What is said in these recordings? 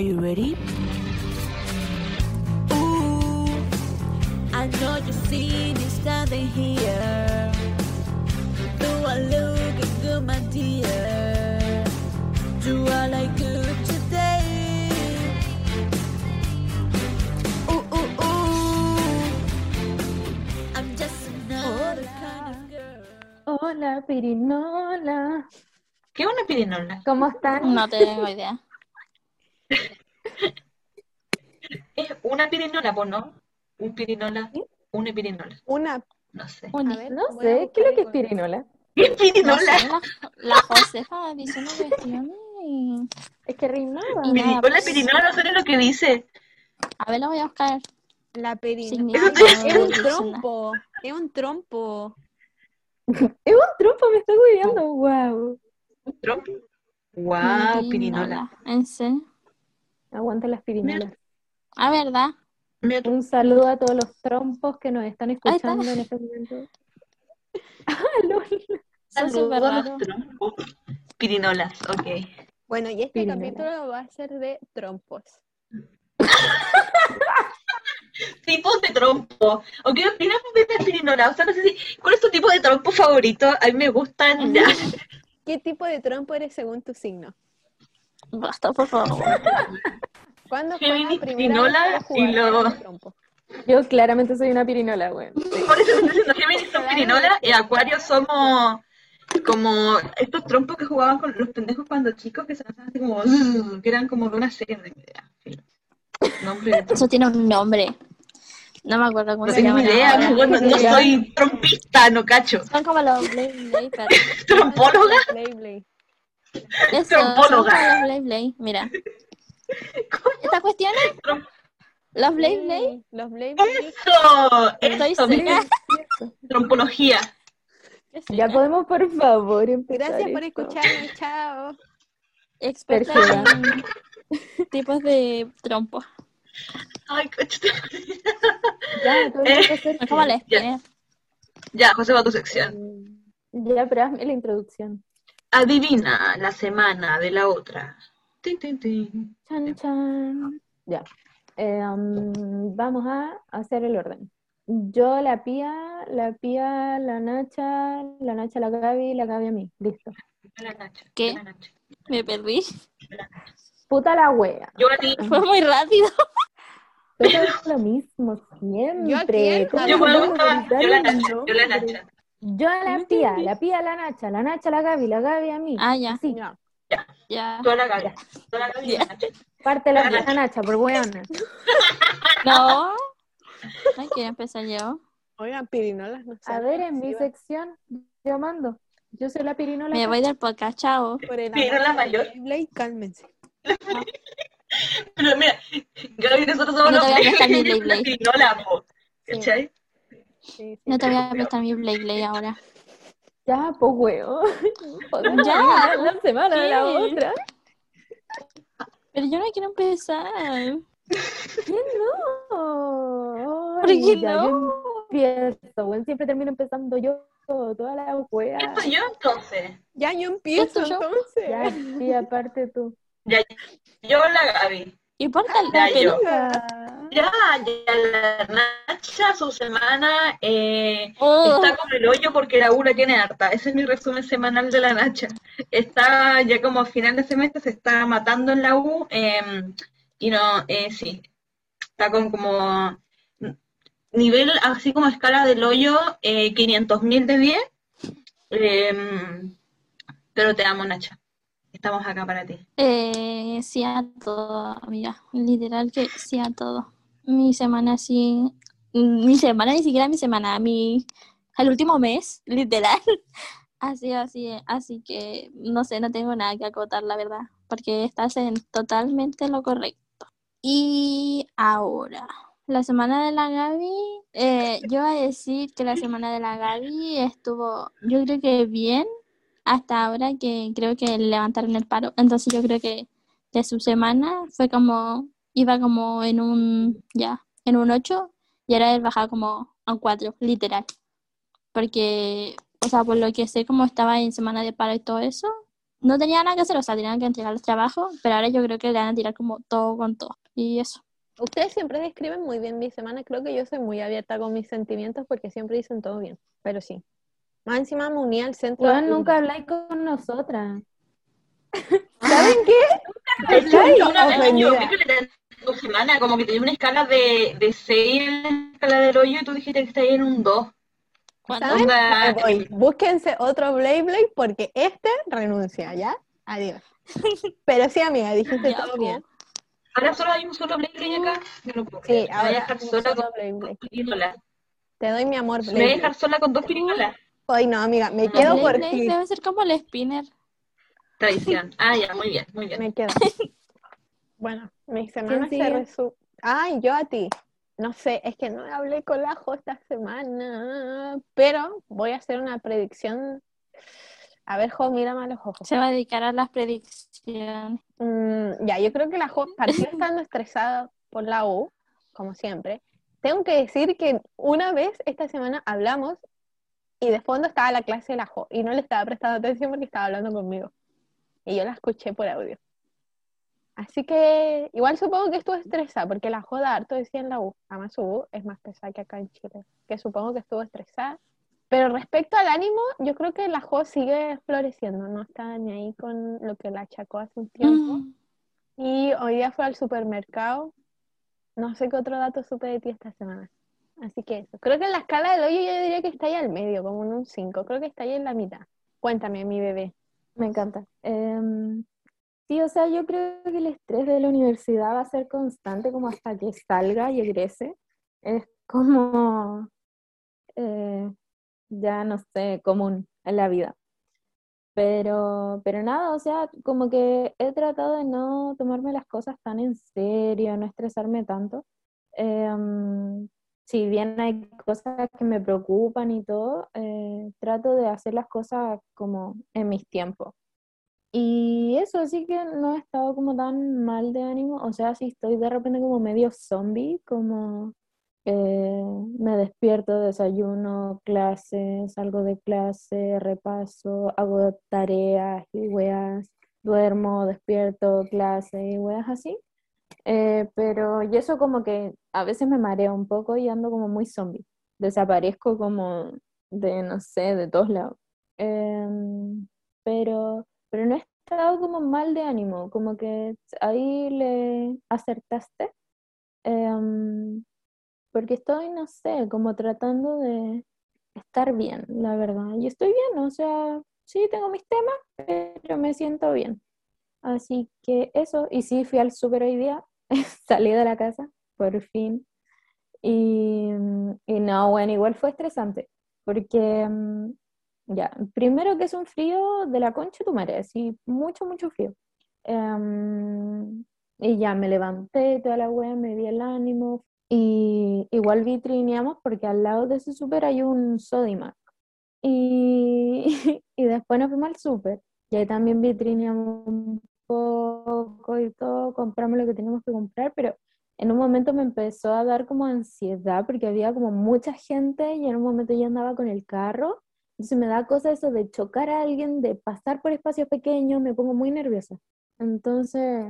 Are you ready? Ooh, I know you've seen it standing here. Though I look good, my dear. Do I like good today? Ooh, ooh, ooh. I'm just another kind of girl. Hola, Pirinola. ¿Qué es una pirinola? ¿Cómo están? No tengo idea. Es una pirinola, pues no. Un pirinola, una pirinola. Una, No sé. Uni. a ver, No sé, ¿qué es lo que es Pirinola? ¿Qué No pirinola? sé, la, la Josefa dice una cuestión y... Es que rimaba. Hola, pues. pirinola, no sé lo que dice. A ver, la voy a buscar. La. Significado Es un trompo. Es un trompo. Es un trompo, me está cuidando. Wow. ¿Un trompo? Wow, pirinola. ¿En serio? Aguanta las pirinolas. Ah, ¿verdad? Un saludo a todos los trompos que nos están está. escuchando en este momento. Ah, Saludos a los trompos. Pirinolas, ok. Bueno, y este capítulo va a ser de trompos. Tipos de trompo. ¿O qué opinas de las pirinolas? O sea, no sé si. ¿Cuál es tu tipo de trompo favorito? A mí me gustan. ya. ¿Qué tipo de trompo eres según tu signo? Basta, por favor. ¿Cuándo fue la Géminis, primera Pirinola vez que jugaste y lo- trompo? Yo claramente soy una pirinola, güey. Sí. Por eso estoy diciendo Géminis son pirinolas y Acuario somos como estos trompos que jugaban con los pendejos cuando chicos que se hacían así como que eran como de una serie de trompo. Eso tiene un nombre. No me acuerdo cómo No se tengo llama. ni idea, no, no- no soy trompista, no cacho. Son como los Blade Blade, pero... ¿Trompóloga? Blade Blade. Eso, son como Trompóloga. los Blade Blade. Mira. ¿Estas cuestiones? Los Blade Sí, Blade. Los Blade Blade. Eso, Estoy eso, trompología. Ya podemos, por favor, empezar. Gracias por escucharme. Chao. Experta en tipos de trompo. Ay, coche. Ya, tú a hacer- ¿Cómo les Ya. queda? Ya, José, va tu sección. Ya, pero hazme la introducción. Adivina la semana de la otra. Tin, tin, tin. Chan, chan. Ya. Eh, um, vamos a hacer el orden. Yo, la Pía, la Pía, la Nacha, la Nacha, la Gaby, la Gaby a mí. Listo. La Nacha, ¿Qué? la Nacha. Me perdí. Puta la wea. Yo a ti. Fue muy rápido. Todo es lo mismo siempre. ¿Yo a quién? ¿Cómo Yo, yo la Nacha, yo la? Nacha. Yo a la Pía, la Pía, la Nacha, la Nacha, la Gaby, la Gaby a mí. Ah, ya. Sí, Ya. Ya. Toda la Gaby. Toda la Gaby y la Nacha. parte la, la Nacha. Por weona. No. Ay, quiero empezar yo. Oigan, pirinolas, no sé. A ver, en mi sección, yo mando. Yo soy la pirinola. Me voy del podcast, chao. Pirinola mayor. Blade, cálmense. Pero mira, Gaby, nosotros somos No los a pirinola. ¿Cachai? Sí, sí. No te voy a prestar mi Blade Blade ahora. Ya, pues huevo. Podemos Ya, la semana de la ¿qué? otra. Pero yo no quiero empezar. ¿Qué no? ¿Por qué Ay, ya, no? yo empiezo, bueno, siempre termino empezando yo toda la wea. ¿Qué soy yo entonces? Ya yo empiezo entonces. Ya, sí, aparte tú. Ya, yo la Gaby. Importa Ya, la yo. Película. Ya, la Nacha, su semana eh, Oh, está con el hoyo porque la U la tiene harta. Ese es mi resumen semanal de la Nacha. Está ya como a final de semestre, se está matando en la U. eh, y no, eh, sí, está con como nivel así como escala del hoyo, eh, 500.000 de 10. Eh, pero te amo, Nacha. Estamos acá para ti. eh, sí a todo, amiga. Literal que sí a todo. Mi semana sí. Mi semana, ni siquiera mi semana, mi. El último mes, literal. Así, así, así que no sé, no tengo nada que acotar, la verdad. Porque estás en totalmente lo correcto. Y ahora, la semana de la Gaby, eh, yo voy a decir que la semana de la Gaby estuvo, yo creo que bien, hasta ahora que creo que levantaron el paro. Entonces yo creo que de su semana fue como, iba como en un, ya, en un 8 y ahora él bajaba como a un 4, literal. Porque, o sea, por lo que sé, como estaba en semana de paro y todo eso, no tenía nada que hacer, o sea, tenían que entregar los trabajos, pero ahora yo creo que le van a tirar como todo con todo. Y eso. Ustedes siempre describen muy bien mi semana. Creo que yo soy muy abierta con mis sentimientos porque siempre dicen todo bien. Pero sí. Más encima me uní al centro. De- nunca habláis con nosotras. ¿Saben qué? Estoy Yo una vez me ofendida. Equivoqué que le tu semana, como que tenía una escala de, de 6 en la escala del hoyo y tú dijiste que está ahí en un 2. ¿Cuándo? ¿Saben? Onda, voy. Búsquense otro Blade Blade porque este renuncia, ¿ya? Adiós. Pero sí, amiga, dijiste Ya, todo po. bien. Ahora solo hay un solo Blade Blade acá. Yo no puedo Sí. Me voy a ahora dejar sola con Blade Blade. dos pirinolas. Te doy mi amor, Me voy a Blade dejar Blade. sola con dos pirinolas. Hoy no, amiga, me No, quedo Blade por Blade ti. debe ser como el spinner. Tradición. Ah, ya, muy bien, muy bien. Me quedo. Bueno, mi semana se sigue? resume. Ay, yo a ti. No sé, es que no hablé con la Jo esta semana, pero voy a hacer una predicción. A ver, Jo, mírame a los ojos. Se va a dedicar a las predicciones. Mm, ya, yo creo que la Jo partió estando estresada por la U, como siempre. Tengo que decir que una vez esta semana hablamos y de fondo estaba la clase de la Jo y no le estaba prestando atención porque estaba hablando conmigo. Y yo la escuché por audio. Así que igual supongo que estuvo estresada porque la Jo da harto decía en la U. Además su U es más pesada que acá en Chile. Que supongo que estuvo estresada. Pero respecto al ánimo, yo creo que la Jo sigue floreciendo. No está ni ahí con lo que la achacó hace un tiempo. Mm. Y hoy día fue al supermercado. No sé qué otro dato supe de ti esta semana. Así que eso. Creo que en la escala del hoyo yo diría que está ahí al medio, como en un 5. Creo que está ahí en la mitad. Cuéntame, mi bebé. Me encanta. Em, sí, o sea, yo creo que el estrés de la universidad va a ser constante como hasta que salga y egrese. Es como, eh, ya no sé, común en la vida. Pero, pero nada, o sea, como que he tratado de no tomarme las cosas tan en serio, no estresarme tanto. Em, si bien hay cosas que me preocupan y todo, eh, trato de hacer las cosas como en mis tiempos. Y eso, así que no he estado como tan mal de ánimo, o sea, si estoy de repente como medio zombie, como eh, me despierto, desayuno, clases, salgo de clase, repaso, hago tareas y weas, duermo, despierto, clase y weas así. Eh, pero y eso como que a veces me mareo un poco y ando como muy zombie. Desaparezco como de, no sé, de todos lados. Em, pero, pero no he estado como mal de ánimo, como que ahí le acertaste. Em, porque estoy, no sé, como tratando de estar bien, la verdad. Y estoy bien, o sea, sí tengo mis temas, pero me siento bien. Así que eso, y sí, fui al súper hoy día, salí de la casa, por fin. Y, y no, bueno, igual fue estresante, porque mm, ya, primero que es un frío de la concha tu madre, así, mucho, mucho frío. Em, y ya me levanté, toda la wea, me di el ánimo, y igual vitrineamos porque al lado de ese súper hay un Sodimac. Y, y después nos fuimos al súper. Y ahí también vitrineamos un poco y todo, compramos lo que teníamos que comprar, pero en un momento me empezó a dar como ansiedad porque había como mucha gente y en un momento yo andaba con el carro. Entonces me da cosa eso de chocar a alguien, de pasar por espacios pequeños, me pongo muy nerviosa. Entonces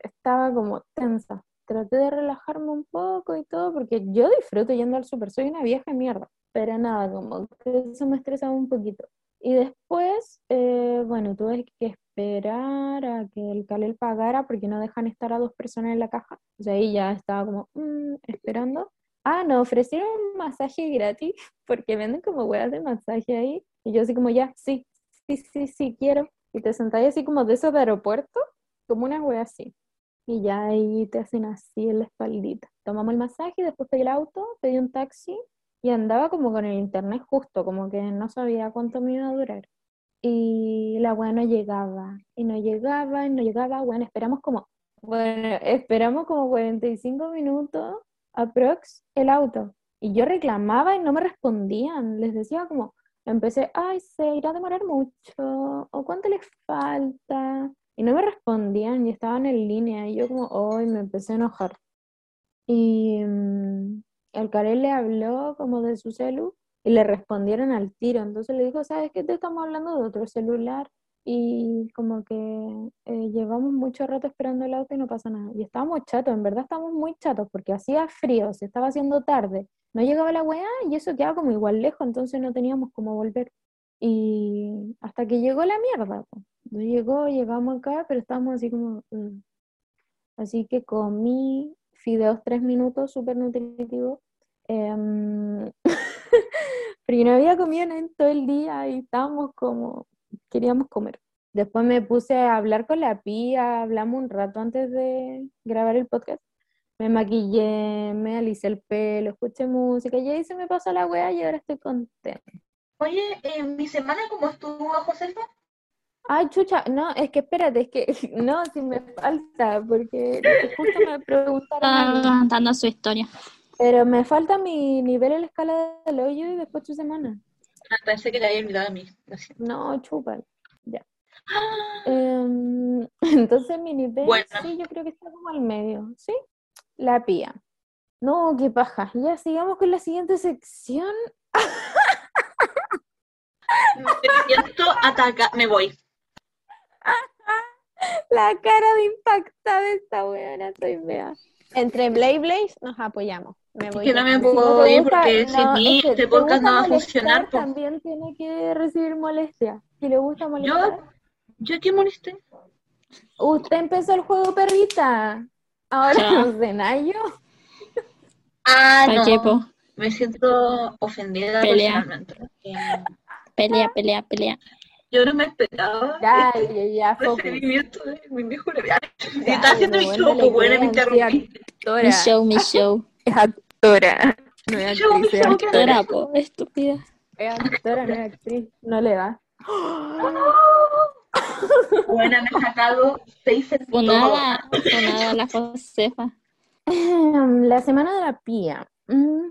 estaba como tensa. Traté de relajarme un poco y todo porque yo disfruto yendo al súper, soy una vieja mierda, pero nada, como que eso me estresaba un poquito. Y después, eh, bueno, tuve que esperar a que el Calel pagara porque no dejan estar a dos personas en la caja. O sea, ahí ya estaba como mm, esperando. Ah, no, ofrecieron un masaje gratis porque venden como huevas de masaje ahí. Y yo así como, ya, sí, sí, sí, sí, quiero. Y te sentáis así como de esos de aeropuerto, como una hueá así. Y ya ahí te hacen así en la espaldita. Tomamos el masaje, después pedí el auto, pedí un taxi y andaba como con el internet justo, como que no sabía cuánto me iba a durar. Y la weá no llegaba, y no llegaba, y no llegaba. Bueno, esperamos como, bueno, esperamos como 45 minutos aprox el auto. Y yo reclamaba y no me respondían. Les decía como, empecé, ay, se irá a demorar mucho, o cuánto les falta. Y no me respondían y estaban en línea. Y yo como, hoy me empecé a enojar. Y mm, el Karel le habló como de su celu y le respondieron al tiro. Entonces le dijo, ¿sabes qué? Te estamos hablando de otro celular. Y como que eh, llevamos mucho rato esperando el auto y no pasa nada. Y estábamos chatos, en verdad estábamos muy chatos porque hacía frío, se estaba haciendo tarde, no llegaba la weá y eso quedaba como igual lejos, entonces no teníamos cómo volver. Y hasta que llegó la mierda. po. No llegó, llegamos acá, pero estábamos así como... "Ugh". Así que comí fideos tres minutos, súper nutritivo. Em, porque no había comido en todo el día y estábamos como, queríamos comer. Después me puse a hablar con la pía, hablamos un rato antes de grabar el podcast. Me maquillé, me alicé el pelo, escuché música y ahí se me pasó la wea y ahora estoy contenta. Oye, eh, mi semana, ¿cómo estuvo, Josefa? Ay, chucha, no, es que espérate, es que no, si me falta, porque justo me preguntaron a mí. Está contando su historia. Pero me falta mi nivel en la escala del hoyo y después tu semana. Ah, pensé que le había olvidado a mí. No, chupa. Ya. Em, entonces mi nivel, Bueno. sí, yo creo que está como al medio, ¿sí? La pía. No, qué paja. Ya sigamos con la siguiente sección. Me siento ataca, me voy. La cara de impactada de esta weona, soy mea. Entre Blay Blaze nos apoyamos. Me voy que no me con- Si no puedo ir gusta- porque no, sin mí es que este te podcast no va a funcionar. po. También tiene que recibir molestia. Si le gusta molestar. ¿Yo qué molesté? Usted empezó el juego, perrita. Ahora Ya. no sé, Nayo. Ah, ¿Para no. qué, po? Me siento ofendida Pelea. personalmente. Pelea, pelea, pelea. yo no me esperaba Ya, ya, ya, recibimiento de mi mejor amiga. Y Ya, está haciendo bueno, show, le pues bueno, me interrumpí. Mi show, mi show. Actora. No es actriz, es actora. Po, estúpida. Es actora, no es actriz. No le da. Bueno, me he sacado seis. Funada, funada la Josefa. Em, La semana de la pía. Mm,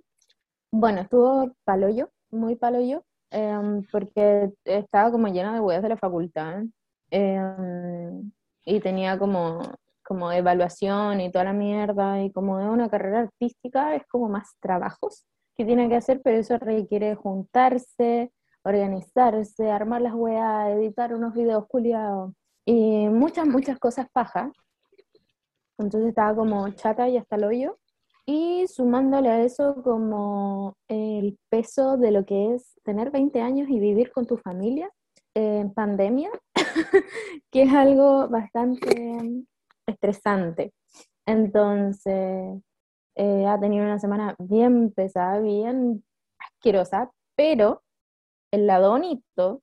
Bueno, estuvo paloyo, muy paloyo, em, porque estaba como llena de weas de la facultad. em, y tenía como, como evaluación y toda la mierda. Y como es una carrera artística, es como más trabajos que tiene que hacer, pero eso requiere juntarse, organizarse, armar las weas, editar unos videos culiados. Y muchas, muchas cosas pajas. Entonces estaba como chata y hasta el hoyo. Y sumándole a eso como el peso de lo que es tener 20 años y vivir con tu familia en pandemia, que es algo bastante estresante. Entonces, eh, ha tenido una semana bien pesada, bien asquerosa, pero el lado bonito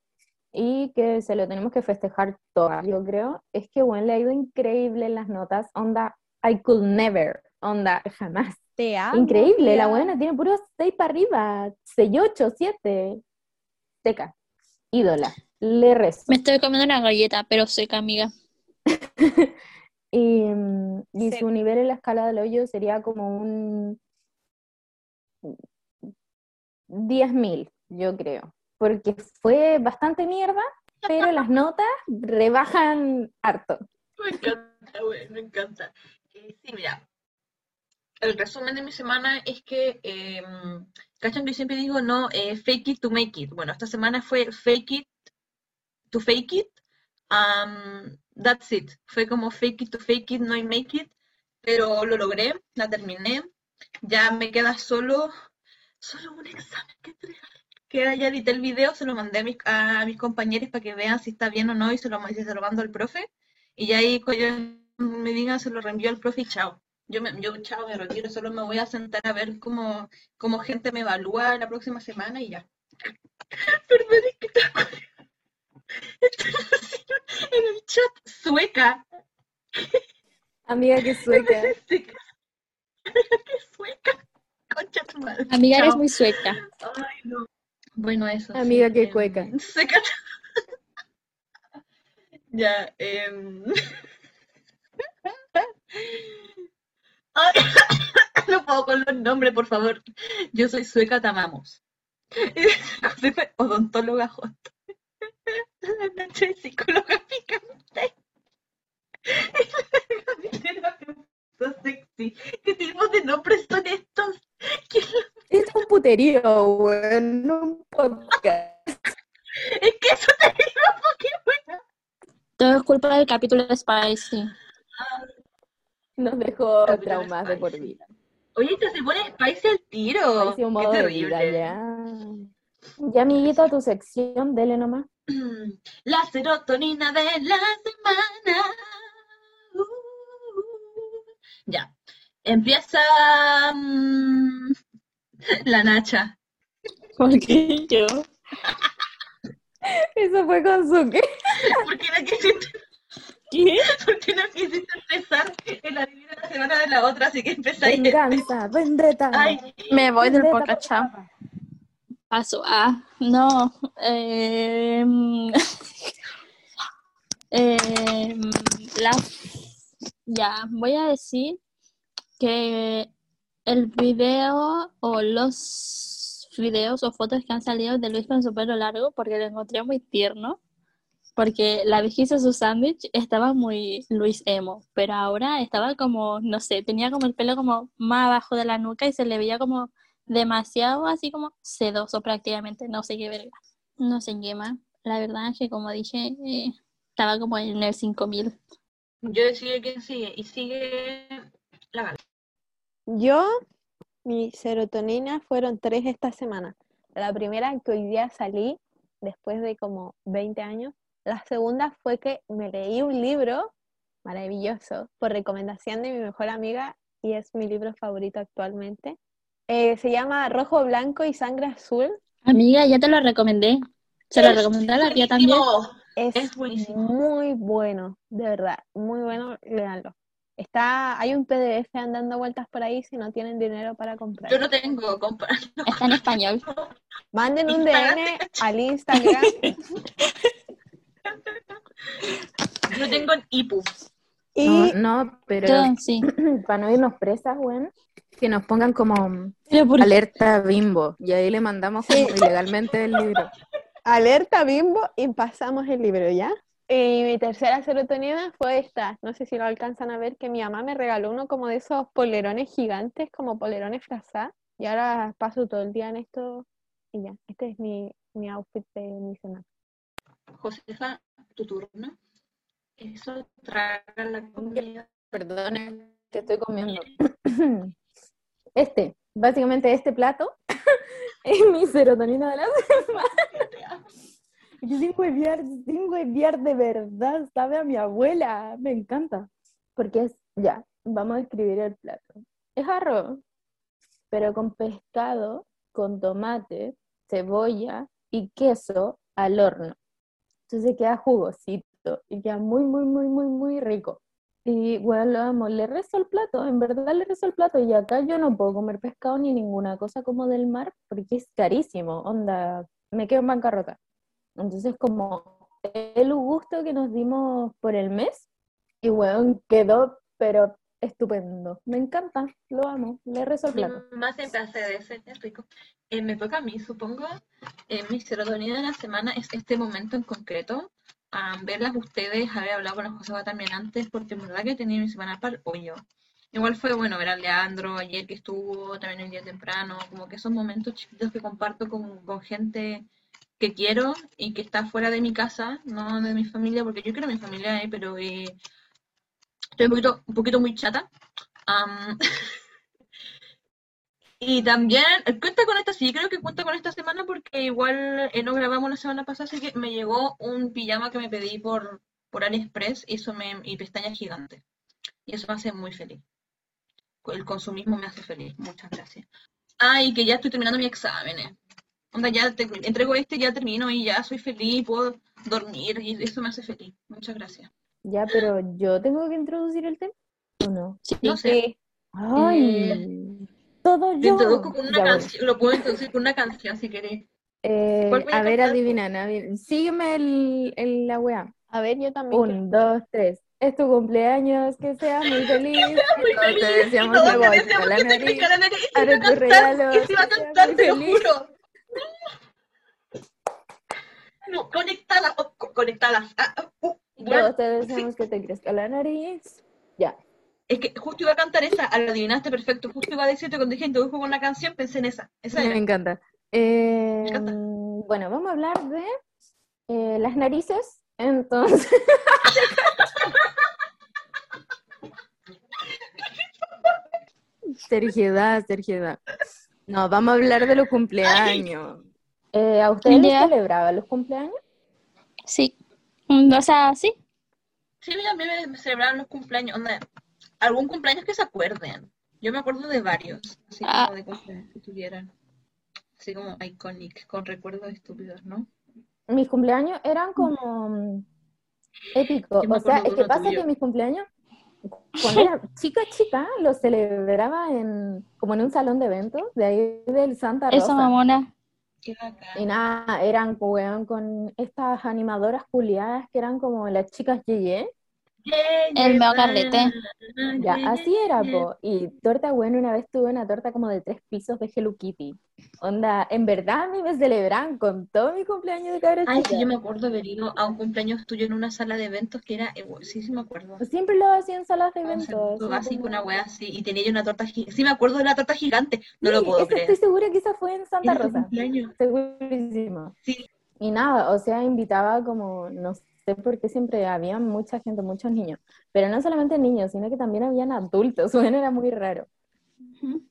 y que se lo tenemos que festejar todas, yo creo, es que bueno, le ha ido increíble en las notas, onda, I could never, onda, jamás. Te amo, Increíble, la buena tiene puros 6 para arriba, 6, 8, 7. Seca, ídola, le rezo. Me estoy comiendo una galleta, pero seca, amiga. Y, mm, y Sí. su nivel en la escala del hoyo sería como un 10.000, yo creo, porque fue bastante mierda, pero las notas rebajan harto. Me encanta, güey, me encanta. Eh, sí, mira, el resumen de mi semana es que, eh, ¿cachan que yo siempre digo, no, eh, fake it to make it? Bueno, esta semana fue fake it to fake it. um, that's it. Fue como fake it to fake it, no I make it. Pero lo logré, la terminé. Ya me queda solo, solo un examen que entregar. Que ya edité el video, se lo mandé a mis, a mis compañeros para que vean si está bien o no y se lo, se lo mando al profe. Y ya ahí cuando me digan, se lo reenvío al profe y chao. Yo, me, yo chao, me retiro, solo me voy a sentar a ver cómo, cómo gente me evalúa la próxima semana y ya. Perdón, es que en el chat sueca. Amiga que sueca. ¿Qué sueca? Concha tu madre. Amiga, eres muy sueca. Ay, no. Bueno, eso. sí, Amiga, qué em, cueca. Sueca. ya, em. Ay, no puedo con los nombres, por favor. Yo soy sueca, te amamos. Josefa, odontóloga hot. La noche de terapeuta sexy. ¿Qué tipo de nombres son estos? ¿Quién Es un puterío, weón, no un podcast. Es que eso te digo, porque bueno. culpa del capítulo de Spicy. Nos dejó Capítulo traumas de por spicy. vida. Oye, esta se pone spicy al tiro. Spicy un Qué modo de vida, terrible. ya. Ya, amiguita, tu sección, dele nomás. La serotonina de la semana. Uh, ya. Empieza mm, la Nacha. ¿Por qué yo? Eso fue con su qué. ¿Por qué no quisiste, ¿Qué? por qué no quisiste empezar en la adivina la semana de la otra? Así que empezáis. Venganza, vendetta. Ay, Me voy del podcast, chao. Paso a. No. em, em, la, ya, voy a decir que el video o los videos o fotos que han salido de Luis con su pelo largo, porque lo encontré muy tierno, porque la vez que su sándwich estaba muy Luis emo, pero ahora estaba como, no sé, tenía como el pelo como más abajo de la nuca y se le veía como demasiado así como sedoso prácticamente, no sé qué verga, no sé qué más. La verdad es que como dije, eh, estaba como en el 5000. yo decido quién sigue. Y sigue la gala. Yo, mi serotonina fueron tres esta semana. La primera que hoy día salí, después de como 20 años. La segunda fue que me leí un libro maravilloso por recomendación de mi mejor amiga y es mi libro favorito actualmente. Eh, se llama Rojo, Blanco y Sangre Azul. Amiga, ya te lo recomendé. Se lo recomendé a la tía también. Es, Es buenísimo. muy bueno, de verdad, muy bueno, léanlo. Está, hay un PDF andando vueltas por ahí si no tienen dinero para comprar. Yo no tengo comprar. Está en español. Manden un. DM al Instagram. Yo tengo en IPU. Y No, no, pero Yo, sí. para no irnos presas, weón, que nos pongan como por- alerta bimbo y ahí le mandamos como ilegalmente el libro. alerta bimbo y pasamos el libro, ¿ya? Y mi tercera serotonina fue esta. No sé si lo alcanzan a ver, que mi mamá me regaló uno como de esos polerones gigantes, como polerones frazá. Y ahora paso todo el día en esto y ya. Este es mi, mi outfit de mi semana. Josefa, tu turno. Eso traga la comida. Perdón, que estoy comiendo. Este, básicamente este plato es mi serotonina de la semana. Sin huevear, sin huevear de verdad, sabe a mi abuela, me encanta. Porque es, ya, vamos a escribir el plato. Es arroz, pero con pescado, con tomate, cebolla y queso al horno. Entonces queda jugosito y queda muy, muy, muy, muy, muy rico. Y bueno, lo amo, le rezo el plato, en verdad le rezo el plato. Y acá yo no puedo comer pescado ni ninguna cosa como del mar porque es carísimo, onda, me quedo en bancarrota. Entonces, como el gusto que nos dimos por el mes, y bueno, quedó, pero estupendo. Me encanta, lo amo, le rezo el plato. mamá siempre hace de ese, es rico. Eh, me toca a mí, supongo. Eh, mi serotonina de la semana es este momento en concreto. A verlas ustedes, haber hablado con la Josefa también antes, porque en verdad que he tenido mi semana para hoyo. Igual fue bueno ver a Leandro ayer que estuvo, también el día temprano, como que esos momentos chiquitos que comparto con, con gente que quiero y que está fuera de mi casa, no de mi familia, porque yo quiero mi familia, eh, pero eh, estoy un poquito, un poquito muy chata. Am, y también, eh, cuenta con esta, sí, creo que cuenta con esta semana porque igual eh, no grabamos la semana pasada, así que me llegó un pijama que me pedí por, por AliExpress y, eso me, y pestañas gigantes. Y eso me hace muy feliz. El consumismo me hace feliz. Muchas gracias. Ah, y que ya estoy terminando mis exámenes. Onda, ya te- entrego este, ya termino y ya soy feliz, puedo dormir y eso me hace feliz. Muchas gracias. Ya, pero yo tengo que introducir el tema, ¿o no? Sí. No sé. Ay, todo lo yo. introduzco con una canción, lo puedo introducir con una canción si querés. Eh, ¿Cuál voy a a ver, adivinan. Sígueme el, el- la weá. A ver, yo también. quiero- Un, dos, tres. Es tu cumpleaños, que seas muy feliz. Que todos te deseamos todos la te bolsa deseamos a la que nariz. crezca la nariz y Abre iba a tus cantar, regalos, y se iba a que cantar, te lo juro. No, conectalas, oh, co- conectalas. Ah, ah, uh, bueno, Todos te deseamos que te crezca la nariz. Ya. Es que justo iba a cantar esa, lo adivinaste perfecto. Justo iba a decirte cuando dije introdujo con una canción, pensé en esa. esa. Me, encanta. Me encanta. Eh, bueno, vamos a hablar de eh, las narices. Entonces. seriedad, seriedad. No, vamos a hablar de los cumpleaños. Eh, ¿A ustedes les celebraban los cumpleaños? Sí. Mm, o sea, sí. Sí, a mí me celebraban los cumpleaños. Onda, algún cumpleaños que se acuerden. Yo me acuerdo de varios, así Ah. como de cumpleaños que tuvieran. Así como iconic, con recuerdos estúpidos, ¿no? Mis cumpleaños eran como mm, épicos. O sea, es que pasa tuyo. que mis cumpleaños, cuando era chica, chica, los celebraba en, como en un salón de eventos, de ahí del Santa Esa Rosa. mamona. Qué bacán. Y nada, eran weón, con estas animadoras culiadas que eran como las chicas Yeye. El meo carrete. Ya, así era, po. Y torta, bueno, una vez tuve una torta como de tres pisos de Hello Kitty. Onda, en verdad a mí me celebran con todo mi cumpleaños de cabra Ay, sí, yo me acuerdo haber ido a un cumpleaños tuyo en una sala de eventos que era, eh, sí, sí me acuerdo. Siempre lo hacía en salas de Un eventos. básico, como- una wea así, y tenía yo una torta gigante. Sí, me acuerdo de la torta gigante, no lo Sí, puedo esa creer. Estoy segura que esa fue en Santa Rosa. Segurísimo. Sí, Y nada, o sea, invitaba como, no sé por qué siempre había mucha gente, muchos niños. Pero no solamente niños, sino que también habían adultos. Bueno, era muy raro. Ujú.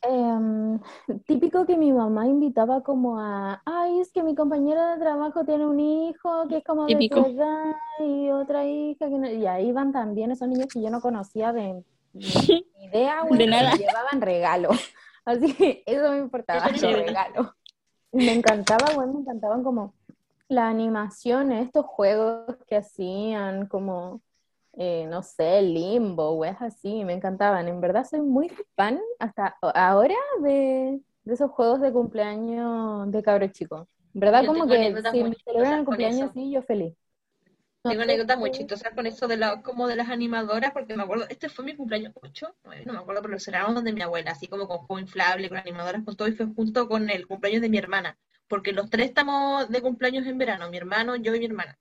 Em, típico que mi mamá invitaba como a, ay, es que mi compañero de trabajo tiene un hijo que es como de Típico. edad y otra hija que no-". y ahí iban también esos niños que yo no conocía de ni idea, güey, De nada. llevaban regalo. Así que eso me importaba, los regalos. Me encantaba, güey, me encantaban como la animación, estos juegos que hacían como eh, no sé, limbo, weas así, me encantaban. En verdad soy muy fan hasta ahora de, de esos juegos de cumpleaños de cabros chicos. En verdad, Yo como que si me celebran el cumpleaños eso. así, yo feliz. No tengo anécdotas muy chistosas con eso de la, como de las animadoras, porque me acuerdo, este fue mi cumpleaños 8, no me acuerdo, pero lo celebramos donde mi abuela, así como con juego inflable, con animadoras, con todo, y fue junto con el cumpleaños de mi hermana, porque los tres estamos de cumpleaños en verano, mi hermano, yo y mi hermana.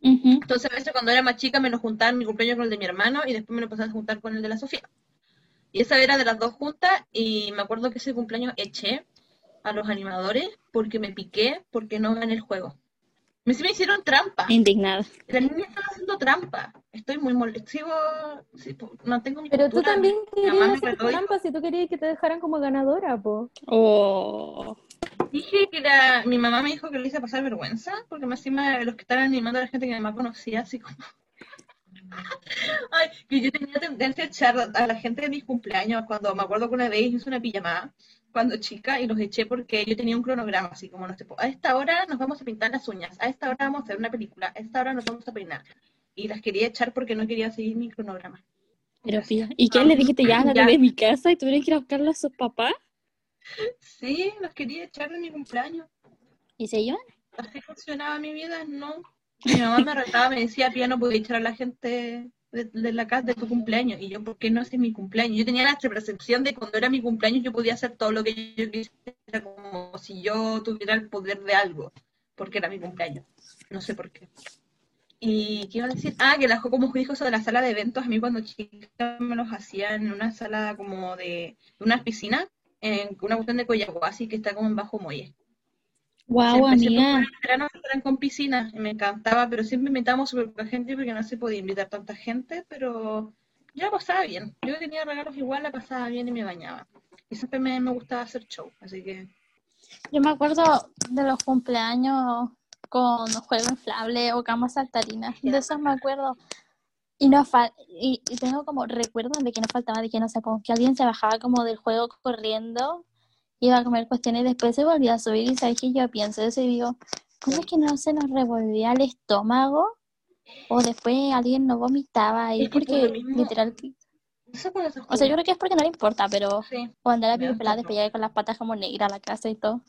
Entonces a veces cuando era más chica me lo juntaban mi cumpleaños con el de mi hermano y después me lo pasaban a juntar con el de la Sofía. Y esa era de las dos juntas y me acuerdo que ese cumpleaños eché a los animadores porque me piqué porque no gané el juego. Me, hicieron trampa. Indignada. La niña estaba haciendo trampa. Estoy muy sí, po- mantengo mi Pero tú postura. también querías hacer trampa si tú querías que te dejaran como ganadora, po. Oh. Dije que la, mi mamá me dijo que le hice pasar vergüenza, porque más encima los que estaban animando a la gente que mamá conocía, así como... Ay, que yo tenía tendencia a echar a la gente de mis cumpleaños, cuando me acuerdo que una vez hice una pijamada, cuando chica, y los eché porque yo tenía un cronograma, así como, no sé, a esta hora nos vamos a pintar las uñas, a esta hora vamos a hacer una película, a esta hora nos vamos a peinar. Y las quería echar porque no quería seguir mi cronograma. Pero pía. ¿Y qué le dijiste ya? Ya. de mi casa y tuvieron que ir a buscarla a sus papás? Sí, los quería echar de mi cumpleaños. ¿Y se iban? así funcionaba mi vida, no. Mi mamá me retaba, me decía, tía, no podía echar a la gente de, de la casa de tu cumpleaños. Y yo, ¿por qué no es mi cumpleaños? Yo tenía la percepción de cuando era mi cumpleaños yo podía hacer todo lo que yo quisiera, como si yo tuviera el poder de algo, porque era mi cumpleaños. No sé por qué. ¿Y qué iba a decir? Ah, que la como eso de la sala de eventos, a mí cuando chica me los hacía en una sala como de, de una piscina, en una cuestión de Coyahuasi que está como en Bajo Muelle. Guau, siempre amiga. verano fueron con piscina, y me encantaba, pero siempre invitábamos súper poca gente porque no se podía invitar tanta gente, pero yo la pasaba bien. Yo tenía regalos igual, la pasaba bien y me bañaba. Y siempre me, me gustaba hacer show, así que Yo me acuerdo de los cumpleaños con juego inflable o camas saltarinas. De esos me acuerdo. Y, no y, y tengo como recuerdos de que no faltaba, de que no sé, como que alguien se bajaba como del juego corriendo, iba a comer cuestiones y después se volvía a subir. Y sabes que yo pienso eso y digo, ¿cómo es que no se nos revolvía el estómago? O después alguien no vomitaba ahí porque literal. se O sea, yo creo que es porque no le importa, pero Sí. cuando era pipi pelada llegué con las patas como negras a la casa y todo.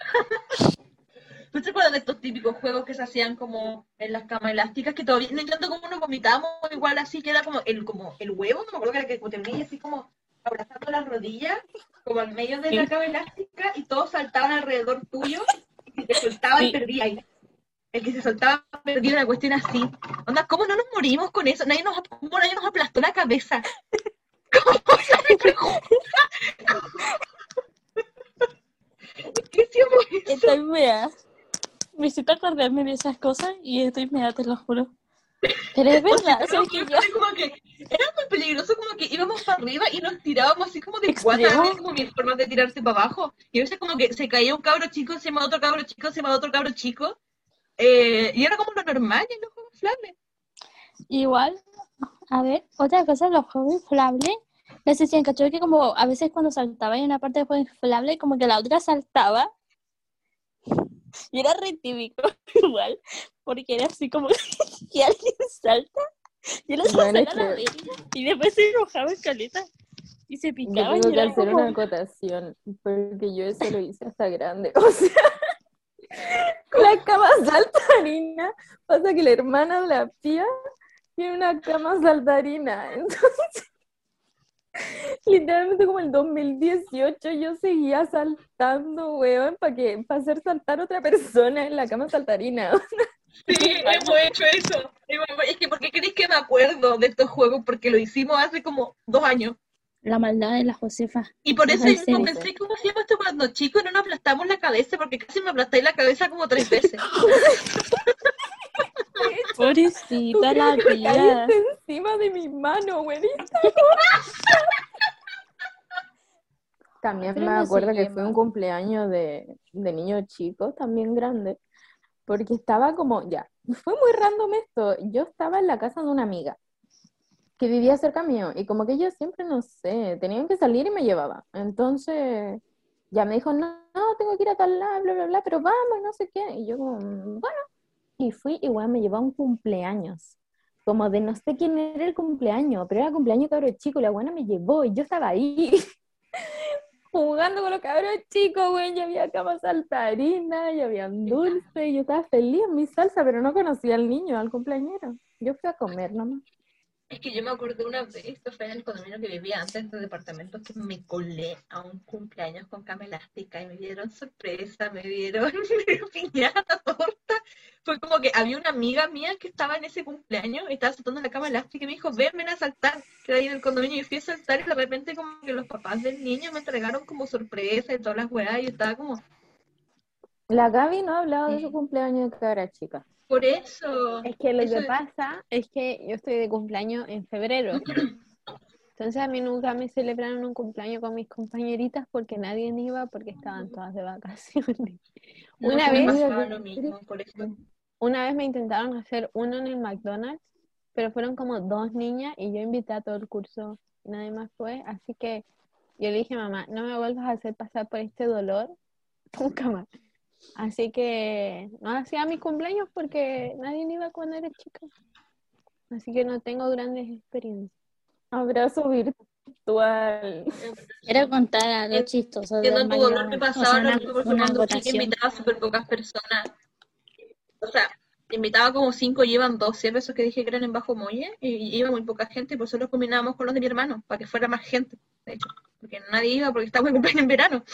¿No te acuerdas de estos típicos juegos que se hacían como en las camas elásticas que todavía no entiendo cómo nos vomitábamos igual así que era como el como el huevo, no me acuerdo que era que como tenías así como abrazando las rodillas, como al medio de la cama elástica y todos saltaban alrededor tuyo y te soltaba y perdías. El que se soltaba perdía una cuestión así. Onda, ¿cómo no nos morimos con eso? Nadie nos, ¿Cómo nadie nos aplastó la cabeza? ¿Cómo? ¿Qué hacíamos eso? Estoy mea. Me hiciste acordarme de esas cosas y estoy mea, te lo juro. Pero es verdad, Porque ¿sabes que no, yo? como que éramos peligroso como que íbamos para arriba y nos tirábamos así como de cuatro, como mi forma de tirarse para abajo. Y a veces como que se caía un cabro chico encima de otro cabro chico encima de otro cabro chico. Eh, y era como lo normal en los juegos inflables. Igual, a ver, otra cosa, los juegos inflables, no sé si en cachorro que como a veces cuando saltaba en una parte del juego inflable, como que la otra saltaba. Y era re típico, igual, porque era así como que alguien salta y él Bueno, es la que- verga, y después se enojaba en caleta y se Yo picaba y tengo que era hacer como... una acotación, porque yo eso lo hice hasta grande. O sea, la cama saltarina, pasa que la hermana de la tía tiene una cama saltarina. Entonces, literalmente como el 2018 yo seguía saltando, weón, para que, para hacer saltar otra persona en la cama saltarina. Sí, hemos hecho eso. Es que, ¿por qué creéis que me acuerdo de estos juegos? Porque lo hicimos hace como dos años. La maldad de la Josefa. Y por eso sí. pensé, ¿cómo hacíamos esto cuando chicos? No nos aplastamos la cabeza, porque casi me aplastáis la cabeza como tres veces. Pobrecita la tía. caíste encima de mi mano, buenísimo. También Pero me no acuerdo que fue un cumpleaños de, de niños chicos, también grande, porque estaba como, ya, fue muy random esto. Yo estaba en la casa de una amiga que vivía cerca mío y como que ellos siempre, no sé, tenían que salir y me llevaba. Entonces, ya me dijo, no, no, tengo que ir a tal lado, bla, bla, bla, pero vamos, y no sé qué. Y yo como, "Mm, bueno, y fui, igual me llevó a un cumpleaños. Como de no sé quién era el cumpleaños, pero era cumpleaños cabro chico, y la buena me llevó y yo estaba ahí jugando con los cabros chicos, güey, ya había camas saltarinas, ya habían dulces, y yo estaba feliz en mi salsa, pero no conocía al niño, al cumpleañero. Yo fui a comer nomás. Es que yo me acordé una vez, esto fue en el condominio que vivía antes de este departamento, que me colé a un cumpleaños con cama elástica y me dieron sorpresa, me dieron piñata, torta. Fue como que había una amiga mía que estaba en ese cumpleaños, estaba saltando en la cama elástica y me dijo, ven, ven a saltar, que ahí en el condominio. Y fui a saltar y de repente como que los papás del niño me entregaron como sorpresa y todas las weas y yo estaba como, La Gaby no ha hablado de su cumpleaños de cabra chica. Por eso. Es que lo que es- pasa es que yo estoy de cumpleaños en febrero. Entonces a mí nunca me celebraron un cumpleaños con mis compañeritas porque nadie iba porque estaban todas de vacaciones. No, Una vez- pasaba lo mismo en colegio. Una vez me intentaron hacer uno en el McDonald's, pero fueron como dos niñas y yo invité a todo el curso nadie más fue. Así que yo le dije, mamá, no me vuelvas a hacer pasar por este dolor nunca más. Así que no hacía mis cumpleaños porque nadie iba cuando era chica. Así que no tengo grandes experiencias. Abrazo virtual. Quiero contar algo chistoso Entiendo del tu dolor, me McDonald's, o pasaba una, una cuando invitaba a súper pocas personas. O sea, invitaba como cinco y iban dos, ¿cierto? Esos que dije que eran en Bajo Molle, y, y iba muy poca gente, y por eso los combinábamos con los de mi hermano, para que fuera más gente, de hecho. Porque nadie iba porque estaba muy cumpleaños en verano.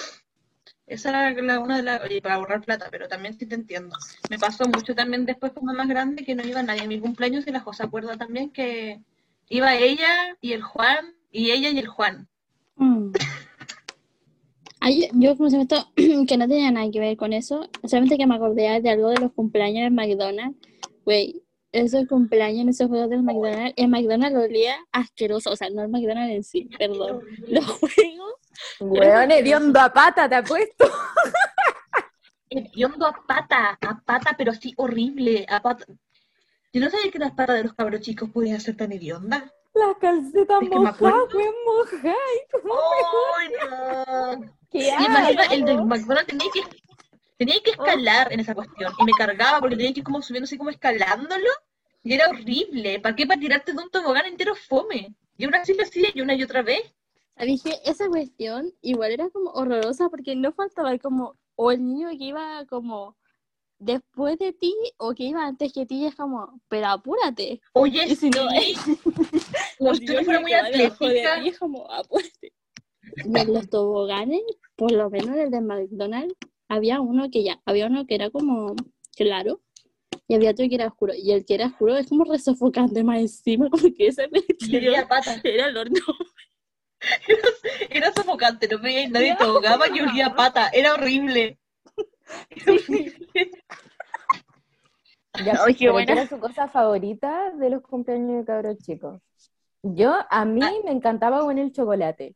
Esa era la- una de las... Oye, para ahorrar plata, pero también sí te entiendo. Me pasó mucho también después como más grande que no iba nadie a mi cumpleaños y la José acuerda también que iba ella y el Juan, y ella y el Juan. Mm. Ay, yo como se me esto que no tenía nada que ver con eso, solamente que me acordé de algo de los cumpleaños en McDonald's. Güey, esos cumpleaños en esos juegos del McDonald's, el McDonald's olía asqueroso, o sea, no el McDonald's en sí, perdón. Los juegos, Weón, hediondo a pata, te apuesto. hediondo a pata, a pata, pero sí horrible, a pata. Yo no sabía que las patas de los cabros chicos podían ser tan hediondas. Las calcetas Es que mojadas, weón, mojadas. ¿Cómo ¡Ay, no! ¿Qué encima el del McDonald's tenía que, tenía que escalar en esa cuestión. Y me cargaba porque tenía que ir como subiendo así como escalándolo. Y era horrible. ¿Para qué? Para tirarte de un tobogán entero fome. Y aún así lo hacía y una y otra vez. Dije, esa cuestión igual era como horrorosa porque no faltaba como, o el niño que iba como después de ti o que iba antes que ti, y es como, pero apúrate. Oye, Y si no, si tú no fueras muy atlética. Y es como, apúrate. En los toboganes, por lo menos en el de McDonald's, había uno que ya, había uno que era como claro y había otro que era oscuro. Y el que era oscuro es como resofocante más encima, como que ese era el horno. Era sofocante, no veía nadie te ahogaba y olía pata. Era horrible. Era horrible. Ya, pero buena. ¿qué era su cosa favorita de los cumpleaños de cabros chicos? Yo, a mí Ah. me encantaba bueno el chocolate.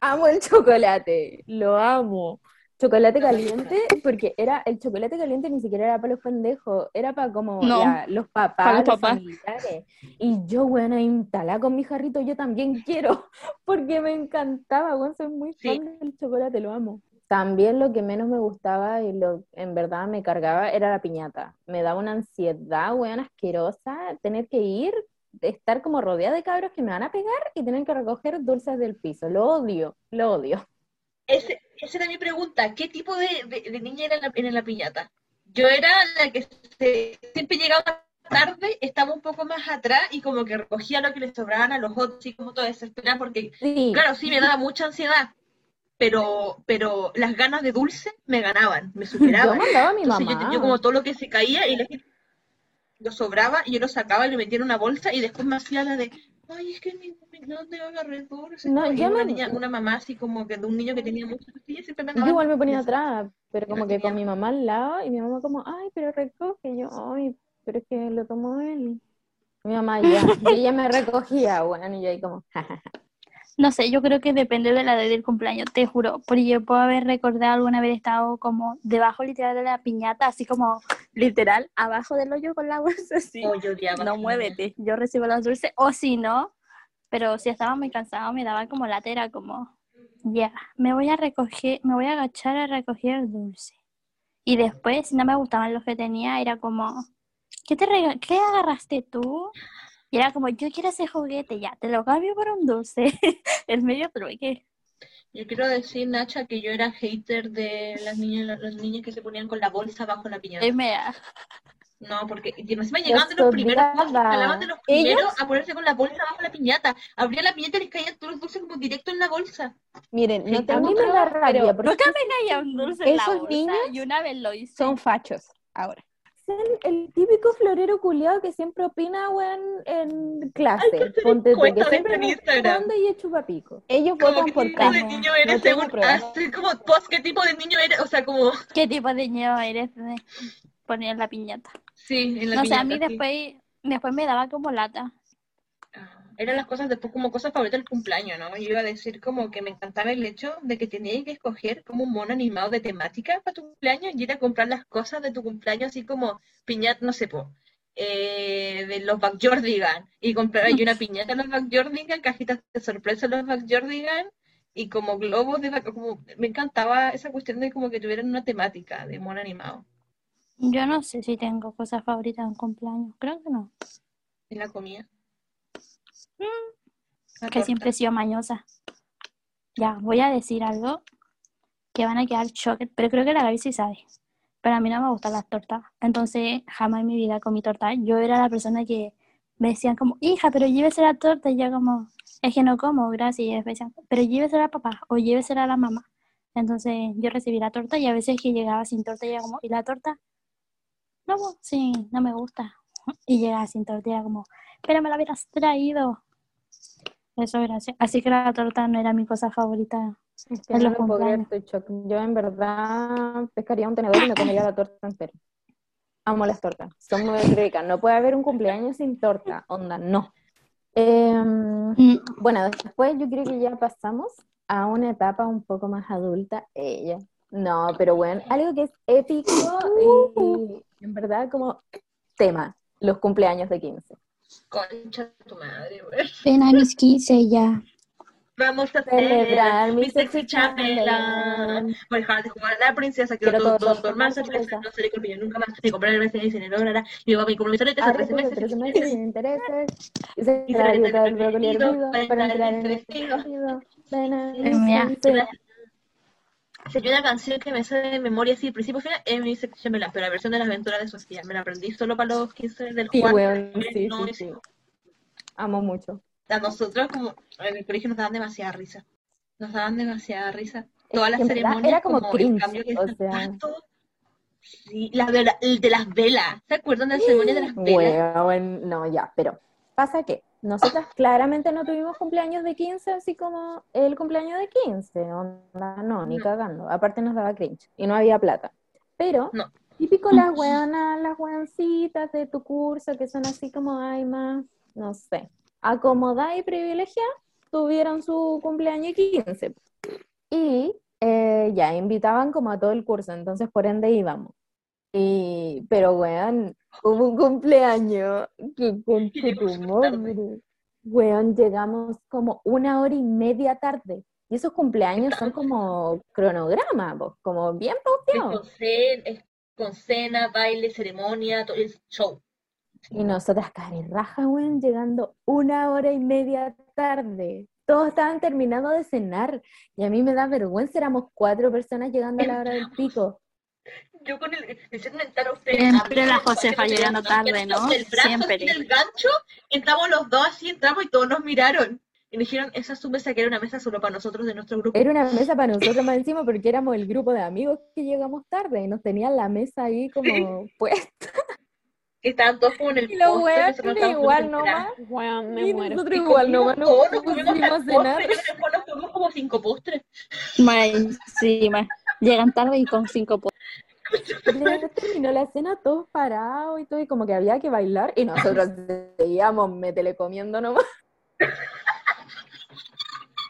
Amo el chocolate, lo amo. Chocolate caliente, porque era el chocolate caliente ni siquiera era para los pendejos, era para como No, los papás, los papás. familiares. Y yo, bueno, instalada con mi jarrito, yo también quiero, porque me encantaba, bueno, soy muy Sí. fan del chocolate, lo amo. También lo que menos me gustaba y lo en verdad me cargaba era la piñata. Me daba una ansiedad, weón, asquerosa, tener que ir, estar como rodeada de cabros que me van a pegar y tener que recoger dulces del piso. Lo odio, lo odio. Ese- esa era mi pregunta. ¿Qué tipo de, de- de niña era en la, en la piñata? Yo era la que se- siempre llegaba tarde, estaba un poco más atrás y como que recogía lo que les sobraban a los otros y como todo desesperada porque, Sí, claro, sí, me daba mucha ansiedad, pero, pero las ganas de dulce me ganaban, me yo superaban. mandaba a mi Entonces yo, mamá. yo como todo lo que se caía y la gente lo sobraba y yo lo sacaba y lo metía en una bolsa y después me hacía la de, ay, es que mi, mi- no te agarré dulce. No, yo una me- niña, una mamá así como que de un niño que tenía muchas pastillas siempre me Yo igual me ponía atrás, pero como no que con mi mamá al lado y mi mamá como, ay, pero recoge. Y yo, ay, pero es que lo tomó él. Mi mamá ya, y ella me recogía, bueno, y yo ahí como, jajaja. No sé, yo creo que depende de la edad del cumpleaños, te juro. Porque yo puedo haber recordado alguna vez estado como debajo literal de la piñata, así como literal abajo del hoyo con la bolsa, así. Oh, yo No muévete, yo recibo los dulces. O si no, pero si estaba muy cansado me daba como latera, como, ya, me voy a recoger, me voy a agachar a recoger el dulce. Y después, si no me gustaban los que tenía, era como, ¿qué, te ¿qué agarraste tú? Y era como, yo quiero ese juguete, ya, te lo cambio por un dulce. el medio trueque. Yo quiero decir, Nacha, que yo era hater de las niñas, los niños que se ponían con la bolsa bajo la piñata. Y me da- No, porque encima llegaban de los primeros, hablaban de los ¿Ellos? primeros a ponerse con la bolsa bajo la piñata. Abría la piñata y les caían todos los dulces como directo en la bolsa. Miren, no A tengo mí me da rabia, pero Nunca me caía un dulce en la Esos bolsa niños y una vez lo hice. son fachos ahora. El, el típico florero culiado que siempre opina, weón, en clase. Hacer Ponte tú, que siempre Instagram. responde y es chupapico. Ellos Como votan por qué tipo de niño No eres, tengo según, pruebas. así como post, qué tipo de niño eres, o sea, como, ¿Qué tipo de niño eres de poner la piñata? sí, en la No sé, a mí piñata, sí. después, después me daba como lata. Eran las cosas después como cosas favoritas del cumpleaños, ¿no? Yo iba a decir como que me encantaba el hecho de que tenías que escoger como un mono animado de temática para tu cumpleaños y ir a comprar las cosas de tu cumpleaños así como piñata, no sé, po, eh, de los Backyardigan y comprar ahí una piñata de los Backyardigan, cajitas de sorpresa de los Backyardigan y como globos de como me encantaba esa cuestión de como que tuvieran una temática de mono animado Yo no sé si tengo cosas favoritas en cumpleaños. Creo que no. en la comida. La Que siempre he sido mañosa. Ya, voy a decir algo que van a quedar choques, pero creo que la Gaby sí sabe. Pero a mí no me gustan las tortas. Entonces, jamás en mi vida comí torta. Yo era la persona que me decían como, hija, pero llévese la torta. Y yo como, es que no como, gracias. Y me decían, pero llévese a papá o llévese a la mamá. Entonces, yo recibí la torta y a veces que llegaba sin torta, y como, ¿y la torta? No, pues, sí, no me gusta. Y llegaba sin torta y era como, pero me la hubieras traído. Eso, gracias. Así que la torta no era mi cosa favorita. Es que En no lo creer. Yo en verdad pescaría un tenedor y me comería la torta entera. Amo las tortas, son muy ricas. No puede haber un cumpleaños sin torta, onda, no. Em, bueno, después yo creo que ya pasamos a una etapa un poco más adulta, ella. No, pero bueno, algo que es épico y, y en verdad como tema, los cumpleaños de 15. Concha de tu madre, güey. Ven a mis 15 ya. Vamos a Celebrar mi mi sexy chambelán. Voy a dejar de jugar a la princesa, quiero todo, todo, todo, más sorpresa. No seré con nunca más. Me compraré el vestido y se logrará. Mi me aretes a Ahora 13 después de meses. 13 meses sin intereses, y se Y dieta del el hervido para para entrar en el vestido. Ven a mis 15. Hay una canción que me sé de memoria así, principio final, es mi sexy chambelán, pero la versión de las aventuras de Sofía. Me la aprendí solo para los 15 del Sí, Juan. weón, sí, no sí, sí. Amo mucho. A nosotros, como en el colegio, nos daban demasiada risa. Nos daban demasiada risa. Todas las en ceremonias, era como el cringe, cambio que o sea. Sí, la de, la- el de las velas. ¿Se acuerdan de la ceremonia de las velas? Weón, no, ya, pero pasa que nosotras claramente no tuvimos cumpleaños de 15 así como el cumpleaños de 15, onda, no, ni No. cagando. Aparte nos daba cringe y no había plata. Pero, No. típico las weonas, las weoncitas de tu curso que son así como, ay, más, no sé. acomodadas y privilegiadas tuvieron su cumpleaños 15. Y eh, ya invitaban como a todo el curso, entonces por ende íbamos. Y, pero weón, hubo un cumpleaños que con tu. Weón, llegamos como una hora y media tarde. Y esos cumpleaños son como cronograma, como bien pauteados. con, cen- es con cena, baile, ceremonia, todo el show. Y nosotras raja, weón, llegando una hora y media tarde. Todos estaban terminando de cenar. Y a mí me da vergüenza, éramos cuatro personas llegando a la hora del pico. Yo con el, me hicieron entrar a ustedes. Siempre la Josefa llegando tarde, ¿no? del brazo, Siempre. así del gancho, entramos los dos así, entramos y todos nos miraron. Y me dijeron, esa es su mesa, que era una mesa solo para nosotros de nuestro grupo. Era una mesa para nosotros más encima porque éramos el grupo de amigos que llegamos tarde y nos tenían la mesa ahí como pues Que estaban todos como en el Y los postre, weones igual nomás. Weón, me Y muero. nosotros Y igual nomás todo, nos comimos el cenar. postre, después nos comimos como cinco postres. Sí, mae. Llegan tarde y con cinco po- Terminó la cena todos parados y todo y como que había que bailar y nosotros seguíamos métele comiendo nomás.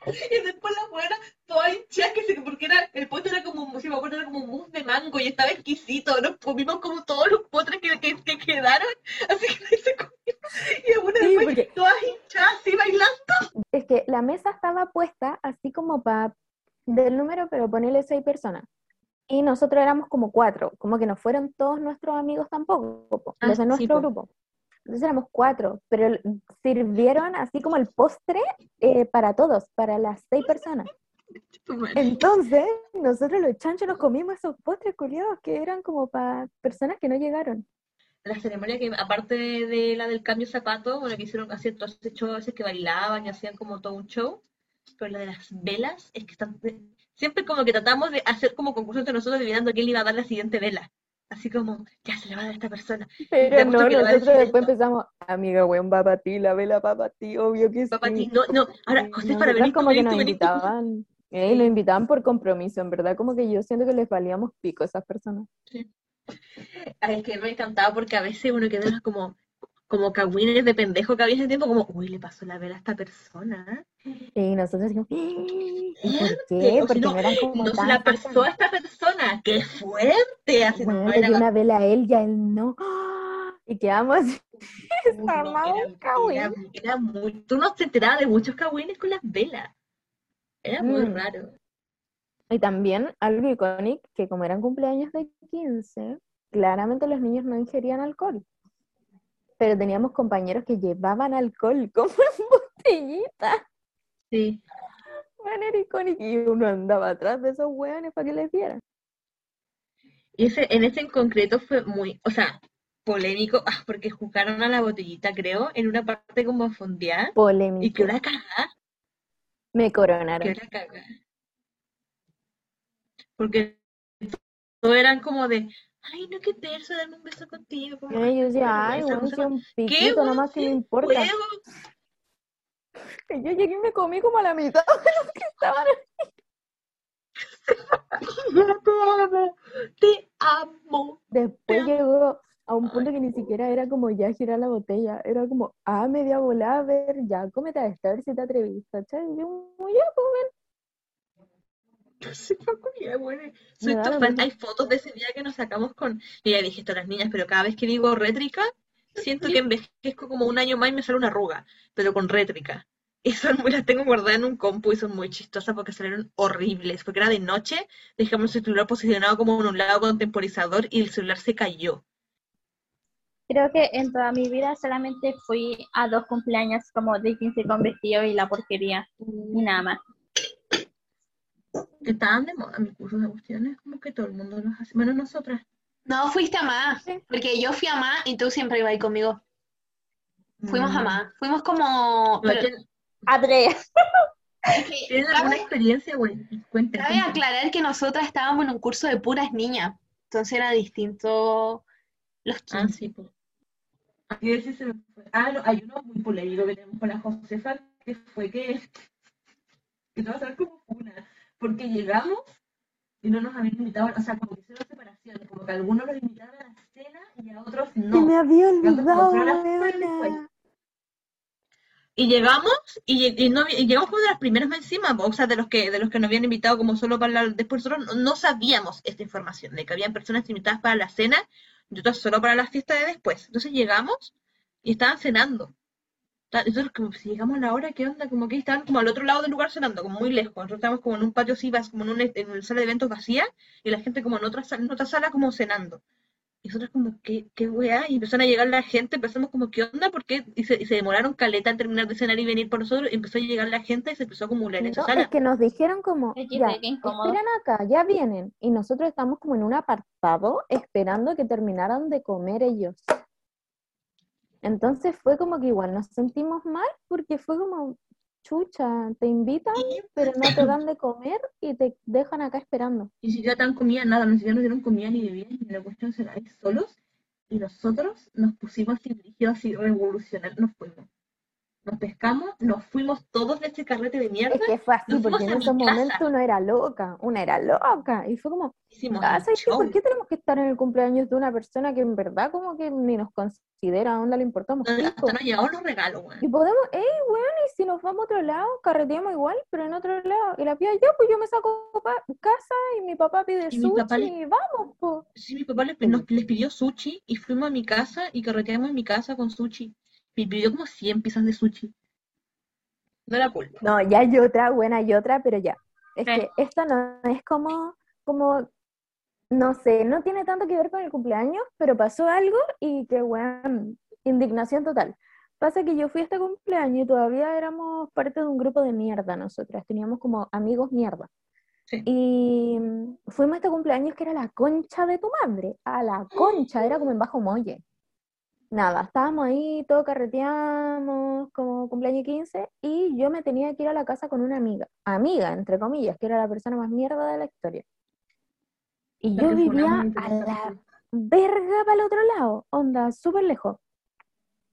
Y después las buenas, todas hinchadas, que se, porque era, el postre era como, si me acuerdo, era como un mousse de mango y estaba exquisito. Nos comimos como todos los postres que, que, que quedaron, así que se comió. Y algunas Sí, después, porque- todas hinchadas, así bailando. Es que la mesa estaba puesta así como para del número, pero ponerle seis personas. Y nosotros éramos como cuatro, como que no fueron todos nuestros amigos tampoco, po, Ah, los de sí, nuestro po. grupo. Entonces éramos cuatro, pero sirvieron así como el postre eh, para todos, para las seis personas. Entonces, nosotros los chanchos nos comimos esos postres culiados que eran como para personas que no llegaron. La ceremonia que, aparte de, la del cambio de zapato, bueno, que hicieron, hacían todos esos shows a veces que bailaban y hacían como todo un show, pero la de las velas es que están, siempre como que tratamos de hacer como concurso entre nosotros adivinando quién le iba a dar la siguiente vela. Así como, ya se le va a dar a esta persona. Pero no, que va nosotros después esto. empezamos, amiga, weón, va para ti, la vela va para ti, obvio que Papá, sí. no, no, ahora, José, para venir como que venir nos venir tú. invitaban, eh, nos invitaban por compromiso, en verdad, como que yo siento que les valíamos pico a esas personas. Ay, es que me encantaba porque a veces uno queda como, como cagüines de pendejo que había ese tiempo, como, uy, le pasó la vela a esta persona. Y nosotros decimos, ¿y por qué? Porque no, no eran como No se tan la pasó a esta persona, qué fuerte. Así Bueno, no le dio una vela a él y a él no. ¡Ah! Y quedamos Uy, no, era- era muy- tú no te enterabas de muchos cagüines con las velas. Era muy Mm. raro. Y también algo icónico, que como eran cumpleaños de 15, claramente los niños no ingerían alcohol. Pero teníamos compañeros que llevaban alcohol como en botellita. Sí. Bueno, era icónico. Y uno andaba atrás de esos hueones para que les vieran. Y ese, en ese en concreto fue muy, o sea, polémico, ah, porque jugaron a la botellita, creo, en una parte como fondeada. Y Polémico. que la cagada, Me que coronaron. la cagada. Porque todos eran como de, ay, no, qué terso, darme un beso contigo. como, Y yo decía, ay, bueno, si un ¿Qué, piquito weón? nomás que me importa. yo llegué y me comí como a la mitad de los que estaban Yo te amo, te amo. Después llegó a un punto que ni siquiera era como ya girar la botella, era como, ah, media volada, a ver, ya, cómete a esta, a ver si te atrevís, ¿cachai? Y yo, muy ya, pues. Sí, bueno. Soy tu fan. Hay fotos de ese día que nos sacamos con. Y ya dije esto a las niñas, pero cada vez que digo rétrica, siento que envejezco como un año más y me sale una arruga, pero con rétrica. Y son muy, las tengo guardadas en un compu y son muy chistosas porque salieron horribles. Porque era de noche, dejamos el celular posicionado como en un lado con temporizador y el celular se cayó. Creo que en toda mi vida solamente fui a dos cumpleaños como de 15 con vestido y la porquería. Y nada más. Estaban de moda mis cursos de cuestiones, como que todo el mundo los hace, menos nosotras. No, fuiste a más, porque yo fui a más y tú siempre ibas ahí conmigo. Fuimos a Mm. más, fuimos como... Pero ¿tienen- Andrés. es que ¿Tienen alguna experiencia, güey? Cuenten. cabe aclarar que nosotras estábamos en un curso de puras niñas, entonces era distinto los 15. Ah, sí, pues. Aquí decir se me fue. Ah, no, hay uno muy polémico que tenemos con la Josefa, que fue que, que te va a saber como una, porque llegamos y no nos habían invitado, o sea, como que hicieron separaciones, como que algunos los invitaron a la cena y a otros Se no. me había olvidado, la y llegamos, y, y no, y llegamos como de las primeras más encima, o sea, de los que, de los que nos habían invitado como solo para la, después nosotros no, no sabíamos esta información, de que habían personas invitadas para la cena y otras solo para la fiesta de después. Entonces llegamos y estaban cenando. Ta- Nosotros como si llegamos a la hora, ¿qué onda? Como que estaban como al otro lado del lugar cenando, como muy lejos. Nosotros estábamos como en un patio así, vas- como en, un, en una sala de eventos vacía, y la gente como en otra, sala- en otra sala como cenando. Y nosotros como, ¿qué, qué weá? Y empezaron a llegar la gente, empezamos como, ¿qué onda? ¿Por qué? Y se, y se demoraron caleta en terminar de cenar y venir por nosotros, y empezó a llegar la gente y se empezó a acumular en esa No, sala. es que nos dijeron como, ya, esperan acá, ya vienen. Y nosotros estamos como en un apartado esperando que terminaran de comer ellos. Entonces fue como que igual nos sentimos mal porque fue como, chucha, te invitan, pero no te dan de comer y te dejan acá esperando. Ni siquiera tan comida, nada, ni siquiera nos dieron comida ni bebida, ni la cuestión se la ahí solos. Y nosotros nos pusimos así dirigidos, así revolucionarios, nos fuimos. Nos pescamos, nos fuimos todos de ese carrete de mierda, Es que fue así, porque en a esos mi casa. momentos uno era loca, una era loca. Y fue como, hicimos ah. ¿Por qué tenemos que estar en el cumpleaños de una persona que en verdad como que ni nos considera, a dónde le importamos? No? Hasta nos llegaron los regalos, weón. Y podemos, hey, weón, y si nos vamos a otro lado, carreteamos igual, pero en otro lado. Y la pía, yo, pues yo me saco casa y mi papá pide Y sushi le- y vamos, pues. Sí, mi papá les, nos, les pidió sushi y fuimos a mi casa y carreteamos en mi casa con sushi. Pidió como 100 piezas de sushi. No era culpa. No, ya hay otra, buena y otra, pero ya. Es que esto no es como, como, no sé, no tiene tanto que ver con el cumpleaños, pero pasó algo y que, weón, indignación total. Pasa que yo fui a este cumpleaños y todavía éramos parte de un grupo de mierda nosotras, teníamos como amigos mierda. Sí. Y fuimos a este cumpleaños que era la concha de tu madre, a la concha, era como en Bajo Molle. Nada, estábamos ahí, todo carreteamos, como cumpleaños 15, y yo me tenía que ir a la casa con una amiga, amiga, entre comillas, que era la persona más mierda de la historia. Y La yo vivía a la verga para el otro lado, onda, súper lejos.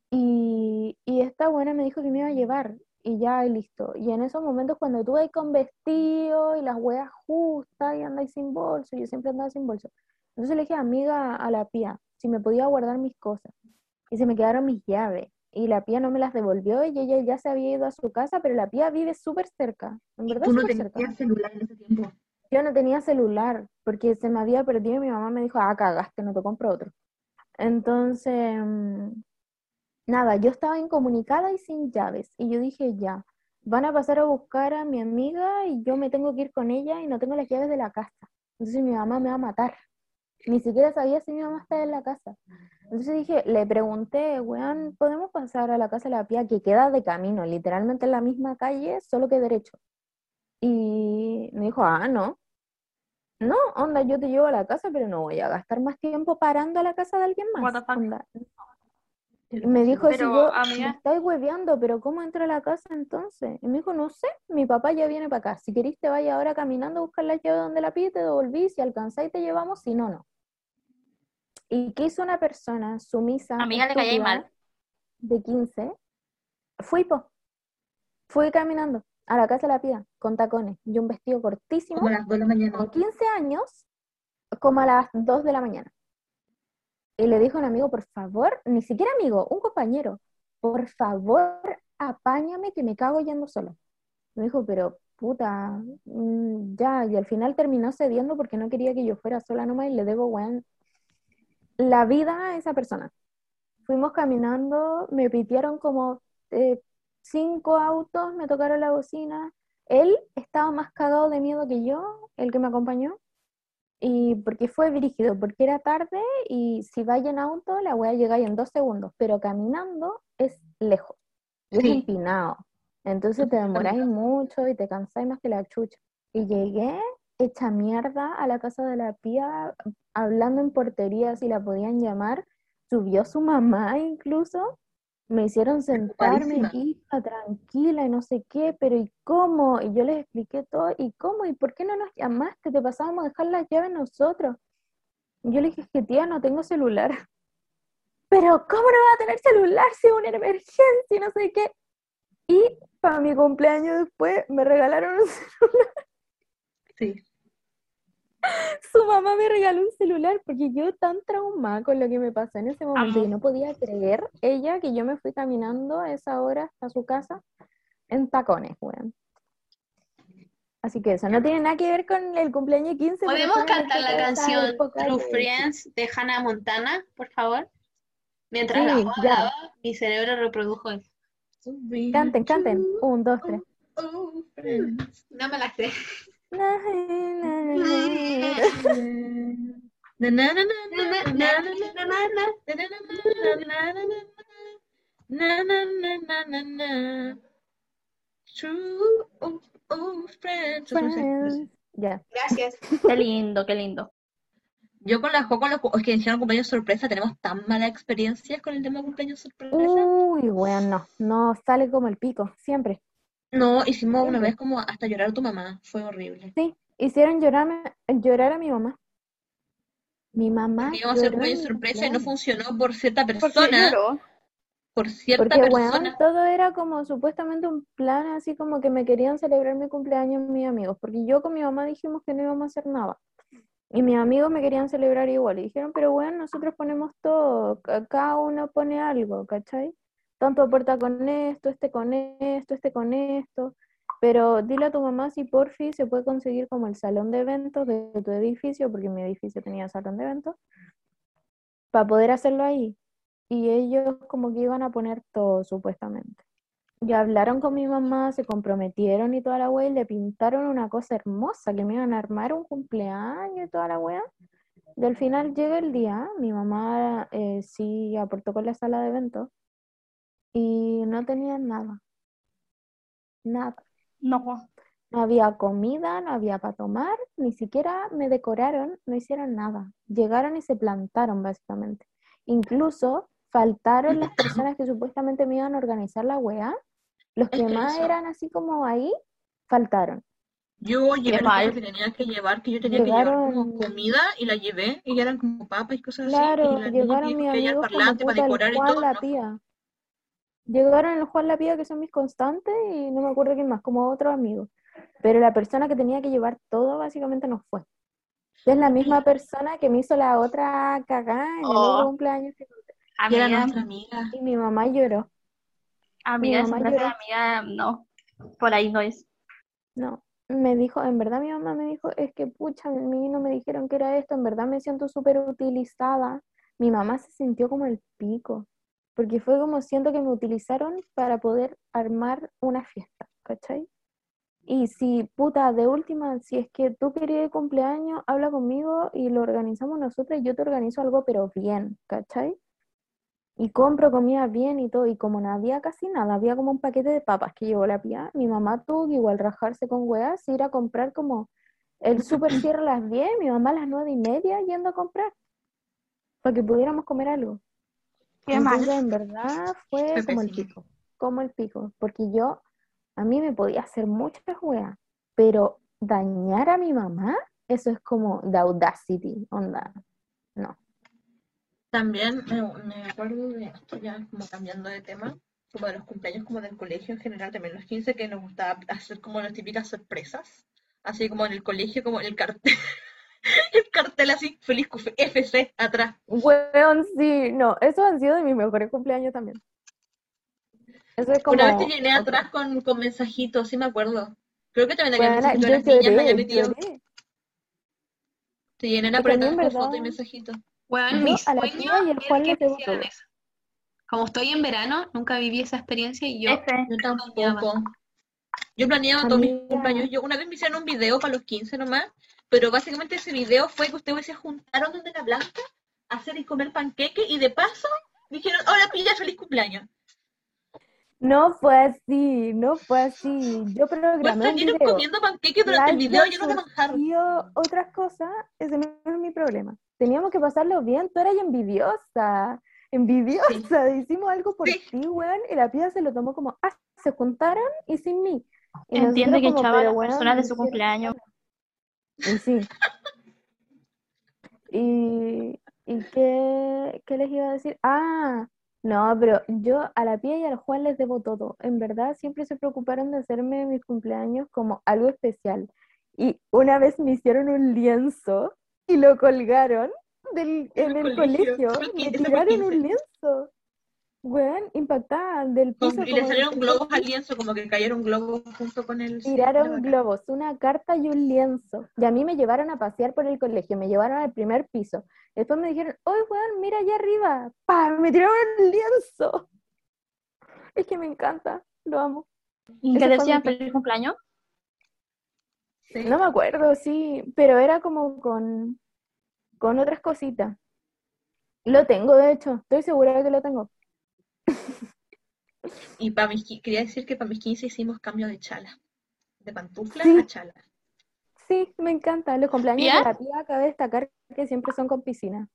Y, y esta buena me dijo que me iba a llevar, y ya, y listo. Y en esos momentos cuando tú vas con vestido y las hueas justas y andáis sin bolso, yo siempre andaba sin bolso. Entonces le dije, amiga, a la pía, si me podía guardar mis cosas. Y se me quedaron mis llaves. Y la pía no me las devolvió y ella ya se había ido a su casa, pero la pía vive súper cerca. En verdad, Tú no cerca. celular en ese tiempo. Yo no tenía celular porque se me había perdido y mi mamá me dijo, ah, cagaste, no te compro otro. Entonces, mm, nada, yo estaba incomunicada y sin llaves. Y yo dije, ya, van a pasar a buscar a mi amiga y yo me tengo que ir con ella y no tengo las llaves de la casa. Entonces mi mamá me va a matar. Ni siquiera sabía si mi mamá estaba en la casa. Entonces dije, le pregunté, weón, ¿podemos pasar a la casa de la pía que queda de camino, literalmente en la misma calle, solo que derecho? Y me dijo, ah, no. No, onda, yo te llevo a la casa, pero no voy a gastar más tiempo parando a la casa de alguien más. What the fuck? onda. Y me dijo, si Pero, yo, amiga- me estáis hueveando, pero ¿cómo entro a la casa entonces? Y me dijo, no sé, mi papá ya viene para acá. Si queréis te vaya ahora caminando a buscar la llave donde la pide, te devolví, si alcanzáis te llevamos, si no, no. ¿Y qué hizo una persona sumisa, Amiga, le estúpida, mal. de 15? Fui, po. Fui caminando a la casa de la pía, con tacones y un vestido cortísimo Como a las 2 de la mañana. con 15 años, como a las 2 de la mañana. Y le dijo a un amigo, por favor, ni siquiera amigo, un compañero, por favor, apáñame que me cago yendo solo. Me dijo, pero puta, mm, ya, y al final terminó cediendo porque no quería que yo fuera sola nomás y le debo, weón, la vida a esa persona. Fuimos caminando, me pitearon como eh, cinco autos, me tocaron la bocina. Él estaba más cagado de miedo que yo, el que me acompañó, y porque fue dirigido, porque era tarde y si vaya en auto la voy a llegar en dos segundos, pero caminando es lejos, y es empinado. Entonces te demoráis mucho y te cansáis más que la chucha. Y llegué hecha mierda a la casa de la pía, hablando en portería si la podían llamar. Subió su mamá incluso. Me hicieron sentarme, hija, tranquila y no sé qué, pero ¿y cómo? Y yo les expliqué todo, ¿y cómo? ¿Y por qué no nos llamaste? Te pasábamos a dejar las llaves nosotros. Yo le dije, es que tía, no tengo celular. Pero ¿cómo no va a tener celular si es una emergencia y no sé qué? Y para mi cumpleaños después me regalaron un celular. Sí. Su mamá me regaló un celular porque yo tan traumada con lo que me pasó en ese momento y Amo. no podía creer ella que yo me fui caminando a esa hora hasta su casa en tacones, weón. Así que eso no tiene nada que ver con el cumpleaños 15. pero ¿Podemos cantar la canción True que- Friends de Hannah Montana, por favor? Mientras Sí, la ya. mi cerebro reprodujo eso. Canten, canten. Un, dos, tres. Oh. No me la sé. Gracias. Qué lindo, qué lindo. Yo con las con los es que dijeron cumpleaños sorpresa, tenemos tan malas experiencias con el tema de cumpleaños sorpresa. Uy, bueno, no sale como el pico, siempre. No, hicimos una vez como hasta llorar a tu mamá, fue horrible. Sí, hicieron llorarme, llorar a mi mamá. Mi mamá Íbamos a hacer mi sorpresa y no funcionó por cierta ¿Por persona, lloró? por cierta Porque, persona. todo era como supuestamente un plan, así como que me querían celebrar mi cumpleaños mis amigos, porque yo con mi mamá dijimos que no íbamos a hacer nada. Y mis amigos me querían celebrar igual. Y dijeron, pero bueno, nosotros ponemos todo, ca- cada uno pone algo, ¿cachai? Tanto aporta con esto, este con esto, este con esto. Pero dile a tu mamá si por fin se puede conseguir como el salón de eventos de tu edificio, porque mi edificio tenía salón de eventos, para poder hacerlo ahí. Y ellos como que iban a poner todo, supuestamente. Ya hablaron con mi mamá, se comprometieron y toda la wea, y le pintaron una cosa hermosa, que me iban a armar un cumpleaños y toda la wea. Y al final llega el día, mi mamá eh, sí aportó con la sala de eventos, y no tenían nada. Nada. No. No había comida, no había para tomar, ni siquiera me decoraron, no hicieron nada. Llegaron y se plantaron, básicamente. Incluso faltaron las personas que supuestamente me iban a organizar la weá. Los que más eran así como ahí, faltaron. Yo llevé cosas que tenía que llevar, que yo tenía que llevar como comida y la llevé, y eran como papas y cosas así. Claro, llegaron mis el amigos como para el decorar y Juan todo. La no. Pía. Llegaron el Juan La que son mis constantes, y no me acuerdo quién más, como otros amigos. Pero la persona que tenía que llevar todo básicamente no fue. Es la misma persona que me hizo la otra cagada en el Oh. otro cumpleaños. que- Y era Amiga, nuestra amiga. Y mi mamá lloró. amiga, mi mamá lloró. amiga, no. Por ahí no es. No, me dijo, en verdad mi mamá me dijo, es que pucha, a mí no me dijeron que era esto, en verdad me siento súper utilizada. Mi mamá se sintió como el pico, porque fue como siento que me utilizaron para poder armar una fiesta, ¿cachai? Y si, puta, de última, si es que tú querías cumpleaños, habla conmigo y lo organizamos nosotros y yo te organizo algo, pero bien, ¿cachai? Y compro comida bien y todo, y como no había casi nada, había como un paquete de papas que llevó la pía, mi mamá tuvo que igual rajarse con weas, ir a comprar como el súper cierra a las 10, mi mamá a las nueve y media yendo a comprar, para que pudiéramos comer algo. Qué mal. En verdad fue como el pico, como el pico, porque yo, a mí me podía hacer muchas weas, pero dañar a mi mamá, eso es como the audacity, onda, no. También me, me acuerdo de esto ya como cambiando de tema, como de los cumpleaños como del colegio en general, también los 15 que nos gustaba hacer como las típicas sorpresas, así como en el colegio, como el cartel, el cartel así, feliz FC atrás. Weón, sí, no, esos han sido de mis mejores cumpleaños también. Eso es como Una vez te llené atrás con, con mensajitos, sí me acuerdo. Creo que también había Weona, mensajitos yo de las niñas, me había lloré, metido. lloré. Te llené la Es que a mí, apretada en con fotos y mensajitos. Weón, Yo mi a la sueño tía y el era Juan que les me debo hicieran todo. eso. Como estoy en verano, nunca viví esa experiencia y yo F. Yo tampoco. Yo planeaba todos mis cumpleaños. Yo una vez me hicieron un video para los 15 nomás, pero básicamente ese video fue que ustedes se juntaron donde la Blanca a hacer y comer panqueque y de paso dijeron, hola pilla, feliz cumpleaños. No fue así, no fue así. Yo Pues programé un video. comiendo panqueque durante el video dos lleno de manjar. surgió otras cosas, ese no es mi problema. Teníamos que pasarlo bien, tú eras envidiosa, envidiosa, hicimos algo por Sí. ti, weón, y la piba se lo tomó como, ah, se juntaron y sin mí. Y Entiende que echaba a "Pero, las personas de me su cumpleaños. Y sí. Y, y qué, qué les iba a decir? Ah, no, pero yo a la Pía y al Juan les debo todo. En verdad, siempre se preocuparon de hacerme mis cumpleaños como algo especial. Y una vez me hicieron un lienzo y lo colgaron del, en el colegio. Me 15, fue el tiraron un 15. lienzo. Weón, impactaban del Con- piso. y le salieron globos al lienzo, como que cayeron globos junto con el... Tiraron globos, una carta y un lienzo. Y a mí me llevaron a pasear por el colegio, me llevaron al primer piso. Después me dijeron, oye, weón, mira allá arriba. ¡Pah! Me tiraron el lienzo. Es que me encanta, lo amo. ¿Y qué decían feliz cumpleaños? Sí. No me acuerdo, sí, pero era como con, con otras cositas. Lo tengo, de hecho, estoy segura de que lo tengo. Y para mis, quería decir que para mis 15 hicimos cambio de chala. De pantufla Sí. a chala. Sí, me encanta. Los cumpleaños ¿Pía? de la tía, cabe destacar que siempre son con piscina.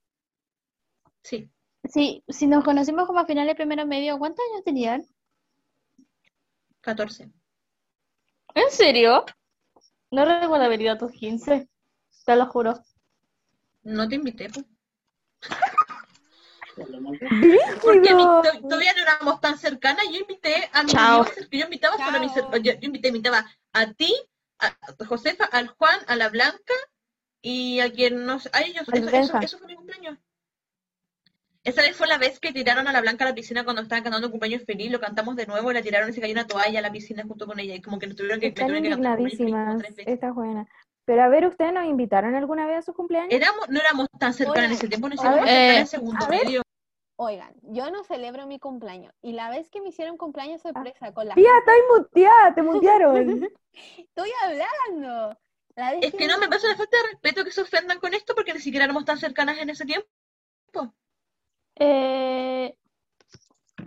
Sí. Sí, si nos conocimos como a finales de primero medio, ¿cuántos años tenían? 14. ¿En serio? No recuerdo haber ido a tus 15, te lo juro. No te invité, pues. Porque mi- todavía no éramos tan cercanas. Yo invité a mis Chao. amigos, yo invitaba solo a mis yo, yo invité, invitaba a ti, a Josefa, al Juan, a la Blanca y a quien no sé, a ellos. Eso, eso, eso fue mi cumpleaños. Esa vez fue la vez que tiraron a la Blanca a la piscina cuando estaban cantando cumpleaños feliz, lo cantamos de nuevo y la tiraron y se cayó una toalla a la piscina junto con ella y como que nos tuvieron que, Están que cantar feliz esta buena. Pero a ver, ¿ustedes nos invitaron alguna vez a sus cumpleaños? Éramos, no éramos tan cercanas en ese tiempo, nos ver, más cercanas eh, en segundo medio. Oigan, yo no celebro mi cumpleaños. Y la vez que me hicieron cumpleaños sorpresa con la Tía, estás muteada, te mutearon. Estoy hablando. La vez Es que no me pasa la falta de respeto que se ofendan con esto porque ni siquiera éramos tan cercanas en ese tiempo. Eh,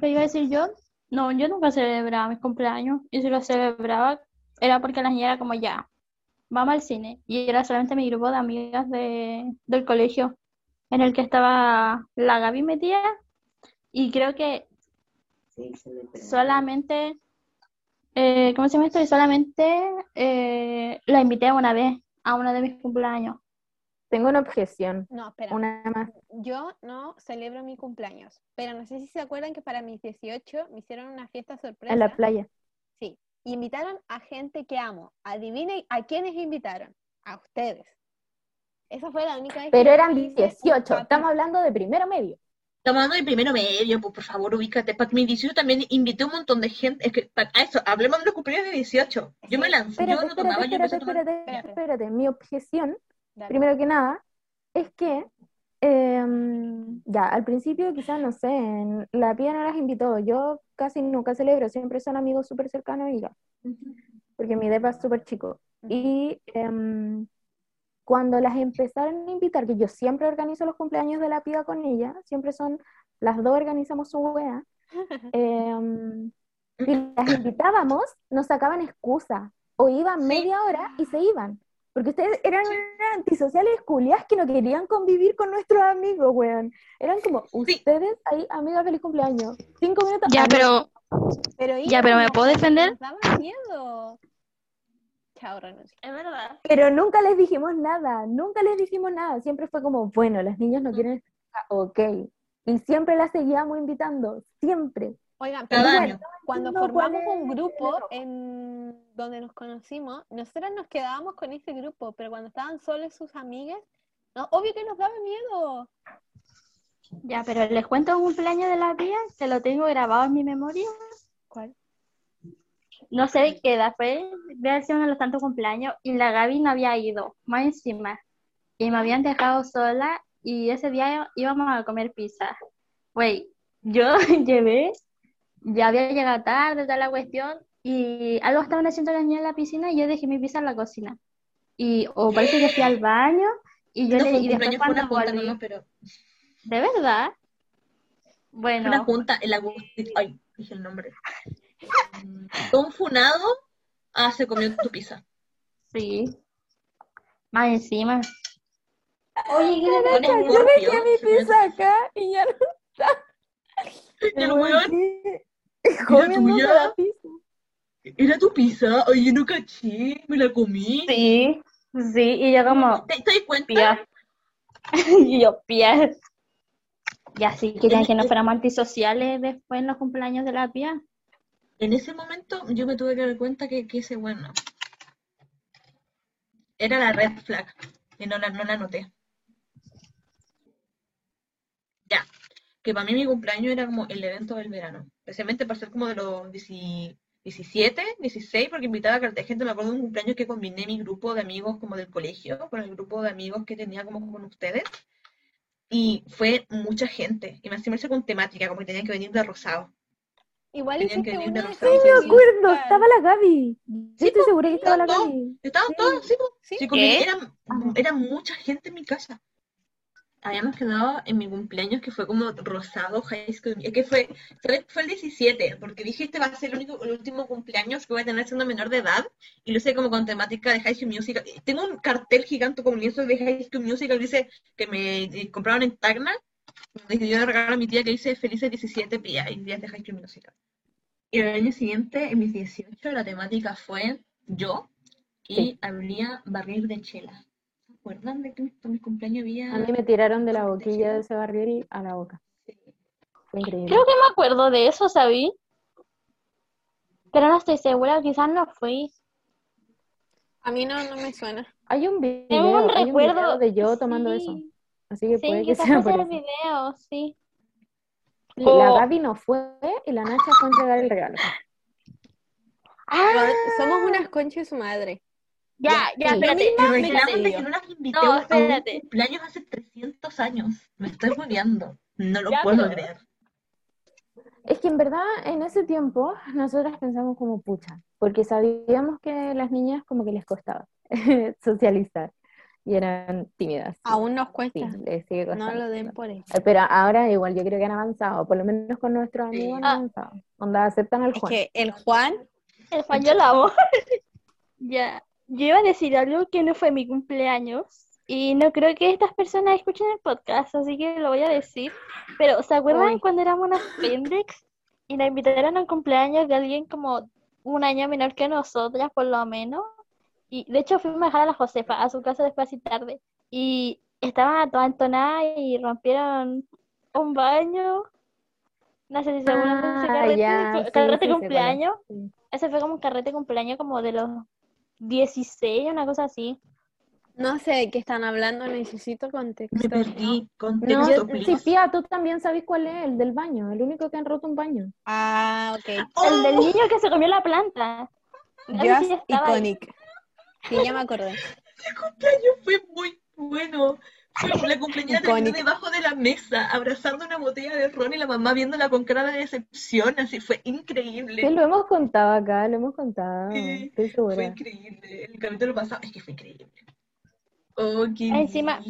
¿qué iba a decir yo? No, yo nunca celebraba mis cumpleaños. Y si lo celebraba, era porque la niña era como ya, vamos al cine. Y era solamente mi grupo de amigas de, del colegio, en el que estaba la Gaby metida. Y creo que solamente, eh, ¿cómo se llama esto? Y solamente eh, la invité una vez a uno de mis cumpleaños. Tengo una objeción, No, espera. una más. Yo no celebro mi cumpleaños. Pero no sé si se acuerdan que para mis 18 me hicieron una fiesta sorpresa. En la playa. Sí. Y invitaron a gente que amo. Adivinen a quiénes invitaron. A ustedes. Esa fue la única vez que Pero eran hice un 18, papi- estamos hablando de primero medio. Hablando de primero medio, pues por favor, ubícate. Para mi 18 también invité un montón de gente. Es que, pa- a eso, hablemos de los cumpleaños de 18. Yo me lancé, yo Espérate, no tomaba, espérate, yo espérate, espérate, Espérate. Mi objeción, Dale. primero que nada, es que em, ya, al principio quizás, no sé, en- la pía no las invitó. Yo casi nunca celebro, siempre son amigos súper cercanos y ya, porque mi depa es súper chico. Y em, cuando las empezaron a invitar, que yo siempre organizo los cumpleaños de la pía con ella, siempre son, las dos organizamos su wea, em, y las invitábamos, nos sacaban excusa, o iban media hora y se iban. Porque ustedes eran antisociales culias que no querían convivir con nuestros amigos, weón. Eran como, ustedes ahí, amiga, feliz cumpleaños. Cinco minutos. Ya, pero Pero Ya, pero ¿me puedo defender? Miedo. Chao, renuncio. es verdad. Pero nunca les dijimos nada, nunca les dijimos nada. Siempre fue como, bueno, las niñas no quieren estar ok. Y siempre las seguíamos invitando, siempre. Oigan, pero Cada bueno, año. cuando No, ¿cuál formamos un grupo en donde nos conocimos, nosotras nos quedábamos con ese grupo, pero cuando estaban solos sus amigas, no, obvio que nos daba miedo. Ya, pero les cuento un cumpleaños de la tía, que lo tengo grabado en mi memoria. ¿Cuál? No sé de qué edad fue, debe sido uno de los tantos cumpleaños, y la Gaby no había ido, más encima. Y me habían dejado sola, y ese día íbamos a comer pizza. Güey, yo llevé, ya había llegado tarde, toda la cuestión, y algo estaban haciendo las niñas en la piscina, y yo dejé mi pizza en la cocina. Y, o parece que fui al baño, y yo No le, y después cuando junta volví, nomás, pero ¿de verdad? Bueno. una junta, el Agustín, ay, dije el nombre. Don Funado, ah, se comió tu pizza. Sí. Más encima. Oye, ¿qué Yo dejé mi pizza acá y ya no Y el weón, tuya? la pizza. era tu pizza, oye, no caché, me la comí. Sí, sí, y yo como, ¿Te, te das cuenta? pía. Y yo, pía. Y así querían que no fuéramos antisociales después en los cumpleaños de la pía. En ese momento yo me tuve que dar cuenta que, ese bueno. Era la red flag. Y no la, no la anoté. Ya. Que para mí mi cumpleaños era como el evento del verano. Especialmente para ser como de los 10 17, 16, porque invitaba a carta gente. Me acuerdo de un cumpleaños que combiné mi grupo de amigos como del colegio con el grupo de amigos que tenía como con ustedes. Y fue mucha gente. Y me hacía con temática, como que tenían que venir de rosado. Igual hiciste que una. Sí, me acuerdo, estaba la Gaby. Sí, estoy segura que estaba la Gaby. Estaban todos, sí. ¿Sí? Sí, eran, era mucha gente en mi casa. Habíamos quedado en mi cumpleaños que fue como rosado high school. Es que fue, fue, fue el 17, porque dije este va a ser el, único, el último cumpleaños que voy a tener siendo menor de edad. Y lo hice como con temática de High School Musical. Tengo un cartel gigante con lienzo de High School Musical que dice que me eh, compraron en Tacna. Yo le regalo a mi tía que dice Felices 17 PI, días de High School Musical. Y el año siguiente, en mis 18, la temática fue yo y Sí. habría barril de chela. ¿Se acuerdan de que mi- para mi cumpleaños había... A mí me tiraron de la boquilla chela? de ese barril a la boca. Sí. Fue increíble. Creo que me acuerdo de eso, ¿sabí? Pero no estoy segura, quizás no fui. A mí no, no me suena. Hay un video, Tengo un hay un video recuerdo. de yo tomando sí. eso. Así que Sí, puede que quizás sea por el eso. video, sí. La O- Gaby no fue y la Nacha fue a entregar el regalo. Ah, Somos unas conchas de su madre. ya, ya, sí. espérate. Decidió. que no las invité No, a un espérate. cumpleaños hace 300 años. Me estoy volviendo. No lo Ya, puedo pero- creer. Es que en verdad en ese tiempo nosotras pensamos como pucha, porque sabíamos que las niñas como que les costaba socializar y eran tímidas. Aún nos Sí, cuesta. les sigue No lo den por eso. Pero ahora igual yo creo que han avanzado, por lo menos con nuestros Sí. amigos han Ah. avanzado. Onda, aceptan al Es Juan. que el Juan, El Juan yo lo amo. ya. Yo iba a decir algo que no fue mi cumpleaños. Y no creo que estas personas escuchen el podcast, así que lo voy a decir. Pero, ¿se acuerdan Ay. cuando éramos unas pendex y nos invitaron a un cumpleaños de alguien como un año menor que nosotras, por lo menos? Y de hecho fuimos a dejar a la Josefa a su casa después y tarde. Y estaban todas entonadas y rompieron un baño. No sé si se Ah, carrete, ya, cu- sí, carrete sí, cumpleaños. Sí. Ese fue como un carrete de cumpleaños como de los 16, una cosa así. no sé de qué están hablando, necesito Me contexto. perdí. No, Contexto, sí, Pía, tú también sabes cuál es, el del baño, el único que han roto un baño. Ah, ok. El del niño que se comió la planta. Just estaba ahí. Sí, ya me acordé. Ese cumpleaños fue muy bueno. Fue la cumpleañera terminó debajo de la mesa, abrazando una botella de ron y la mamá viéndola con cara de decepción. Así fue increíble. Sí, lo hemos contado acá, lo hemos contado. Sí, Estoy Fue increíble. El capítulo pasado es que fue increíble. Oh, qué Encima-.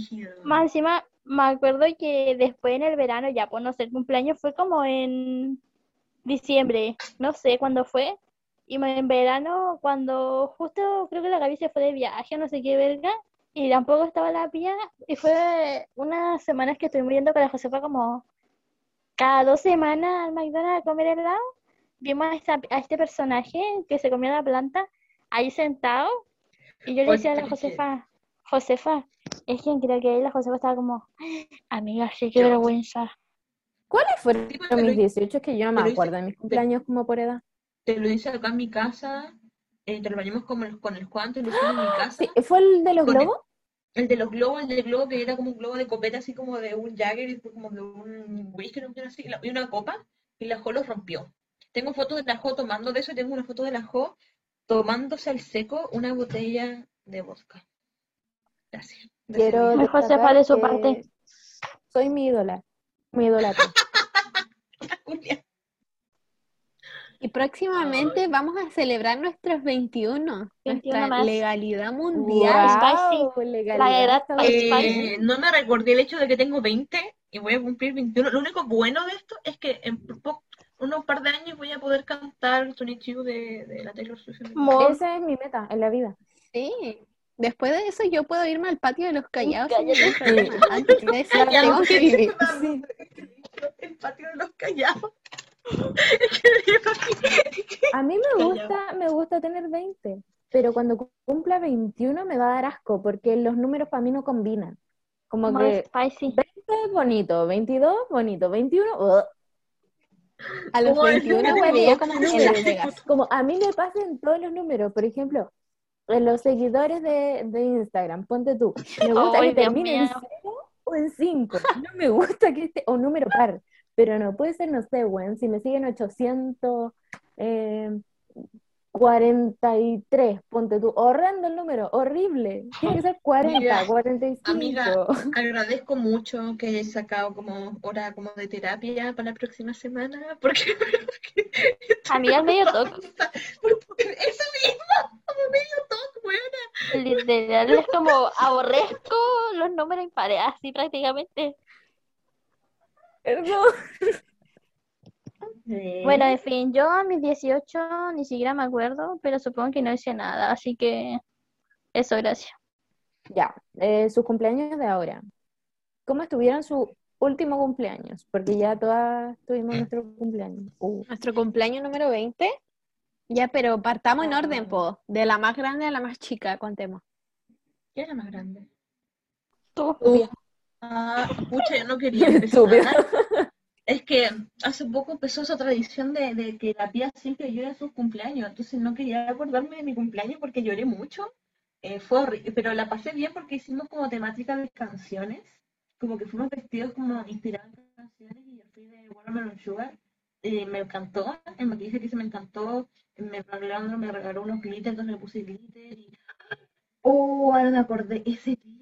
Más encima, me acuerdo que después en el verano, ya por no sé, el cumpleaños fue como en diciembre, no sé cuándo fue. Y en verano, cuando justo creo que la Gaby se fue de viaje, no sé qué verga, y tampoco estaba la pía, y fue unas semanas que estuvimos yendo con la Josefa como cada dos semanas al McDonald's a comer helado. Vimos a, esta- a este personaje que se comía la planta ahí sentado, y yo le decía a la Josefa, Josefa, es quien creo que ahí la Josefa estaba como, amiga, sí, qué Yo. vergüenza. ¿Cuáles fueron mis lo- 18? Es que yo no me acuerdo de mis cumpleaños como por edad. Te lo hice acá en mi casa. eh, te lo bañamos con el, con el Juan, te lo hicimos en mi casa. Sí, ¿Fue el de los el- globos? El de los globos, el del globo que era como un globo de copeta, así como de un Jagger y después como de un whisky, no sé, así, y una copa, y la Jo lo rompió. Tengo fotos de la Jo tomando de eso tengo una foto de la Jo tomándose al seco una botella de vodka. Gracias. De Quiero Josefa destacar de su parte. Soy mi ídola. Mi idolatra. Y próximamente vamos a celebrar nuestros 21, 21 nuestra más. legalidad mundial. Wow, Spicy. legalidad La. Eh, no me recordé el hecho de que tengo 20 y voy a cumplir 21. Lo único bueno de esto es que en po- unos par de años voy a poder cantar Tony Chiu de, de la Taylor Swift. Esa es mi meta en la vida. Sí. Después de eso yo puedo irme al patio de los callados. Antes de eso tengo que vivir. Sí. El patio de los callados. A mí me gusta, me gusta tener 20, pero cuando cu- cumpla 21 me va a dar asco porque los números para mí no combinan. Como More que spicy. 20 es bonito, 22 bonito, 21 ugh. A los Como el 21 número me veía como de en Las números. Vegas. como a mí me pasan todos los números, por ejemplo, en los seguidores de, de Instagram, ponte tú. Me gusta Ay, que termine en mío. 0 o en 5. No me gusta que esté, o número par. Pero no puede ser, no sé, weón, si me siguen 800, eh, 43, ponte tú. Horrendo el número, horrible. Tiene que ser 40, Amiga, 45. amiga. Agradezco mucho que hayas sacado como hora como de terapia para la próxima semana, porque Amiga, es medio toc. eso mismo, como medio toc, buena. Literal, es como aborrezco los números impares, así prácticamente. Perdón. Bueno, en fin, yo a mis 18 ni siquiera me acuerdo, pero supongo que no hice nada, así que eso, gracias. Ya, eh, sus cumpleaños de ahora. ¿Cómo estuvieron su último cumpleaños? Porque ya todas tuvimos nuestro cumpleaños. Uh, Nuestro cumpleaños número 20. Ya, pero partamos en orden, po. De la más grande a la más chica, contemos. ¿Quién era más grande? Tú. Ah, pucha, yo no quería empezar. Es que hace poco empezó esa tradición de, de que la tía siempre llora en sus cumpleaños, entonces no quería acordarme de mi cumpleaños porque lloré mucho. Eh, fue horrible, pero la pasé bien porque hicimos como temática de canciones, como que fuimos vestidos como inspirados en canciones y yo fui de Watermelon Sugar. Eh, me encantó, el maquillaje que hice me encantó, me regalaron, me regaló unos glitter, entonces me puse glitter y... Oh, ahora me acordé, ese día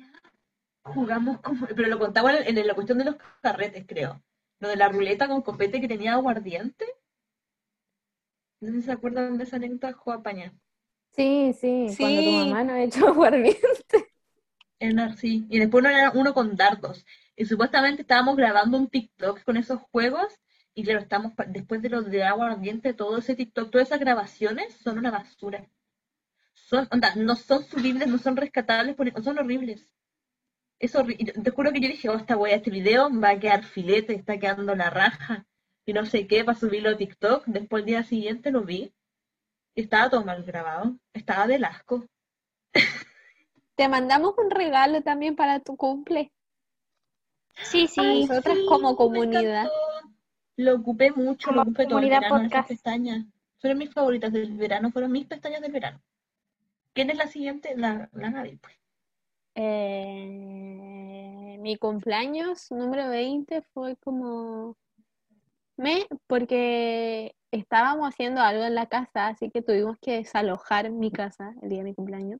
jugamos como, pero lo contaba en, en la cuestión de los carretes, creo. Lo de la ruleta con copete que tenía aguardiente. No sé si se acuerdan de esa anécdota, Juan Paña. Sí, sí, cuando tu Sí. mamá no ha hecho aguardiente. Era así. Y después uno era uno con dardos. Y supuestamente estábamos grabando un TikTok con esos juegos. Y claro, estamos después de lo de aguardiente, todo ese TikTok, todas esas grabaciones son una basura. Son, onda, no son subibles, no son rescatables, son horribles. Es horrible. Te juro que yo dije, oh, esta wea, este video va a quedar filete, está quedando la raja. Y no sé qué, para subirlo a TikTok. Después el día siguiente lo vi. Y estaba todo mal grabado. Estaba del asco. Te mandamos un regalo también para tu cumple. Sí, sí. Ay, nosotras sí, como comunidad. Lo ocupé mucho, lo ocupé todo el verano, esas pestañas. Fueron mis favoritas del verano, fueron mis pestañas del verano. ¿Quién es la siguiente? La, la pues. Eh, mi cumpleaños número 20 fue como me porque estábamos haciendo algo en la casa, así que tuvimos que desalojar mi casa el día de mi cumpleaños.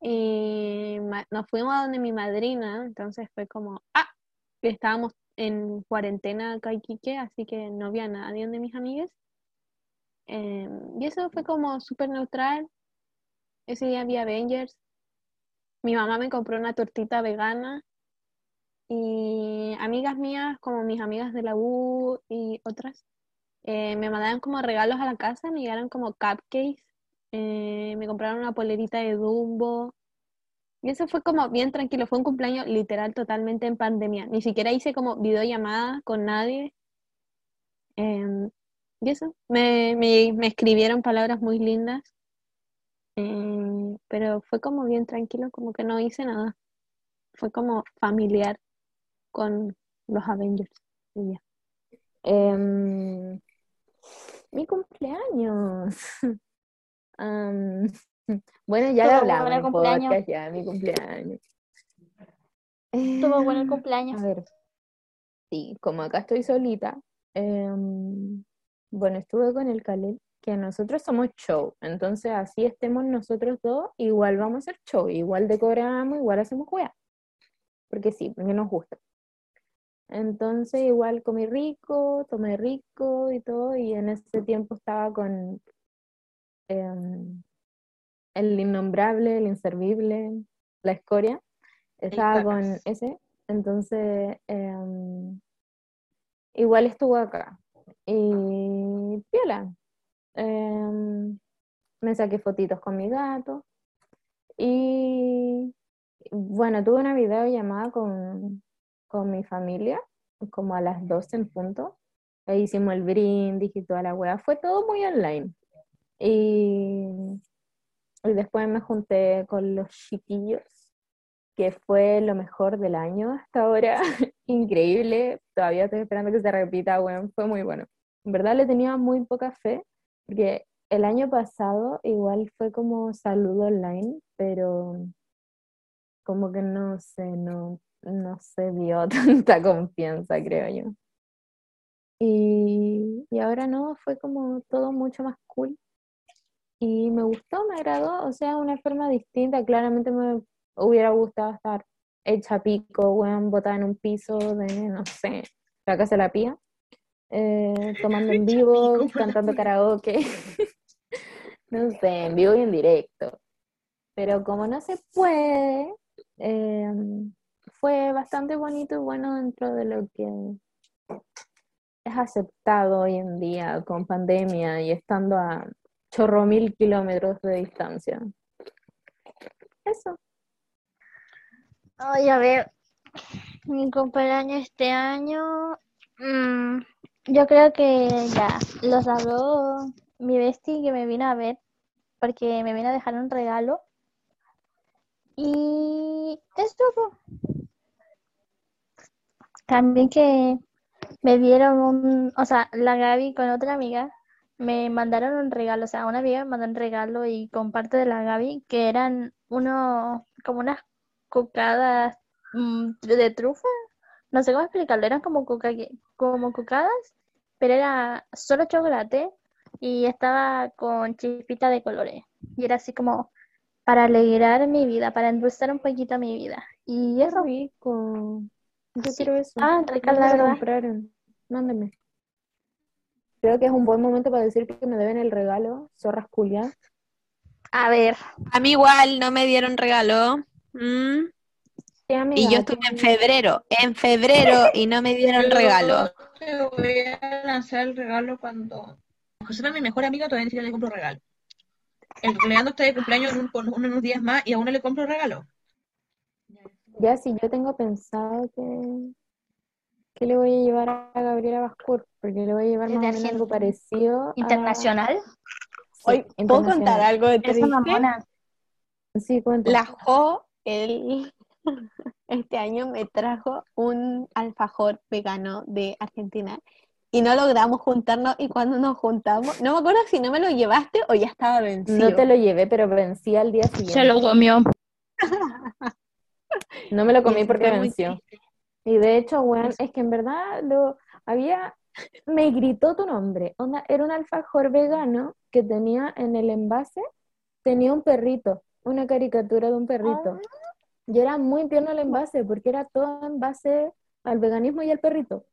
Y nos fuimos a donde mi madrina, entonces fue como, ah, estábamos en cuarentena acá en así que no había nadie donde mis amigas. Eh, y eso fue como súper neutral. Ese día había Avengers. Mi mamá me compró una tortita vegana y amigas mías, como mis amigas de la U y otras, eh, me mandaban como regalos a la casa, me llegaron como cupcakes, eh, me compraron una polerita de Dumbo. Y eso fue como bien tranquilo, fue un cumpleaños literal totalmente en pandemia. Ni siquiera hice como videollamada con nadie. Em, y eso, me, me, me escribieron palabras muy lindas. Eh, pero fue como bien tranquilo, como que no hice nada. Fue como familiar con los Avengers. y ya. Em, mi cumpleaños. Am, bueno, ya lo hablamos bueno en cumpleaños. podcast, ya, mi cumpleaños. Estuvo bueno el Eh, cumpleaños. A ver, sí, como acá estoy solita, em, bueno, estuve con el Caleb, que nosotros somos show, entonces así estemos nosotros dos, igual vamos a hacer show, igual decoramos, igual hacemos juega, porque sí, porque nos gusta. Entonces igual comí rico, tomé rico y todo, y en ese tiempo estaba con em, el innombrable, el inservible, la escoria, estaba con ese, entonces em, igual estuvo acá. Y piola, em, me saqué fotitos con mi gato y bueno, tuve una videollamada con, con mi familia, como a las 12 en punto. Ahí hicimos el brindis y toda la weá. Fue todo muy online. Y, y después me junté con los chiquillos, que fue lo mejor del año hasta ahora. Increíble. Todavía estoy esperando que se repita, weón. Fue muy bueno. En verdad le tenía muy poca fe, porque el año pasado igual fue como saludo online, pero como que no sé, no, no se vio tanta confianza, creo yo. Y, y ahora no, fue como todo mucho más cool. Y me gustó, me agradó, o sea, una forma distinta. Claramente me hubiera gustado estar hecha pico, weón, botada en un piso de, no sé, la casa de la pía, eh, tomando en vivo, cantando karaoke, no sé, en vivo y en directo. Pero como no se puede, eh, fue bastante bonito y bueno dentro de lo que es aceptado hoy en día con pandemia y estando a chorro mil kilómetros de distancia. Eso. Ay, a ver, mi cumpleaños este año, mm, yo creo que ya, los habló mi bestie que me vino a ver, porque me vino a dejar un regalo. Y esto. También que me dieron un, o sea, la Gaby con otra amiga me mandaron un regalo, o sea, una amiga me mandó un regalo y con parte de la Gaby que eran unos, como unas cocadas mm, de trufa, no sé cómo explicarlo, eran como coca, como cocadas, pero era solo chocolate y estaba con chispita de colores y era así como para alegrar mi vida, para endulzar un poquito mi vida. Y eso, rico. Yo Sí. quiero eso. ah, rica ¿Dónde la verdad. compraron? Mándeme. Creo que es un buen momento para decir que me deben el regalo, zorras culias. A ver, A mí igual no me dieron regalo. ¿m? Sí, Y yo estuve en febrero, en febrero, y no me dieron regalo. Te voy a lanzar el regalo cuando. Josefa, mi mejor amiga, todavía ni siquiera le compro regalo. El Leandro está de cumpleaños en, un- con unos días más y aún no le compro regalo. Ya si yo tengo pensado que, que le voy a llevar a Gabriela Bascour, porque le voy a llevar ¿Es más o menos algo parecido a- internacional. Sí, Hoy, ¿puedo internacional. contar algo de Es una triste? mona. Sí, cuenta. La Jo, él, este año me trajo un alfajor vegano de Argentina y no logramos juntarnos y cuando nos juntamos, no me acuerdo si no me lo llevaste o ya estaba vencido. No te lo llevé, pero vencí al día siguiente. Se lo comió. No me lo comí Y porque venció. Y de hecho, weón, es que en verdad lo había, me gritó tu nombre. Onda, era un alfajor vegano que tenía en el envase, tenía un perrito, una caricatura de un perrito. Y era muy tierno el envase, porque era todo en base al veganismo y al perrito.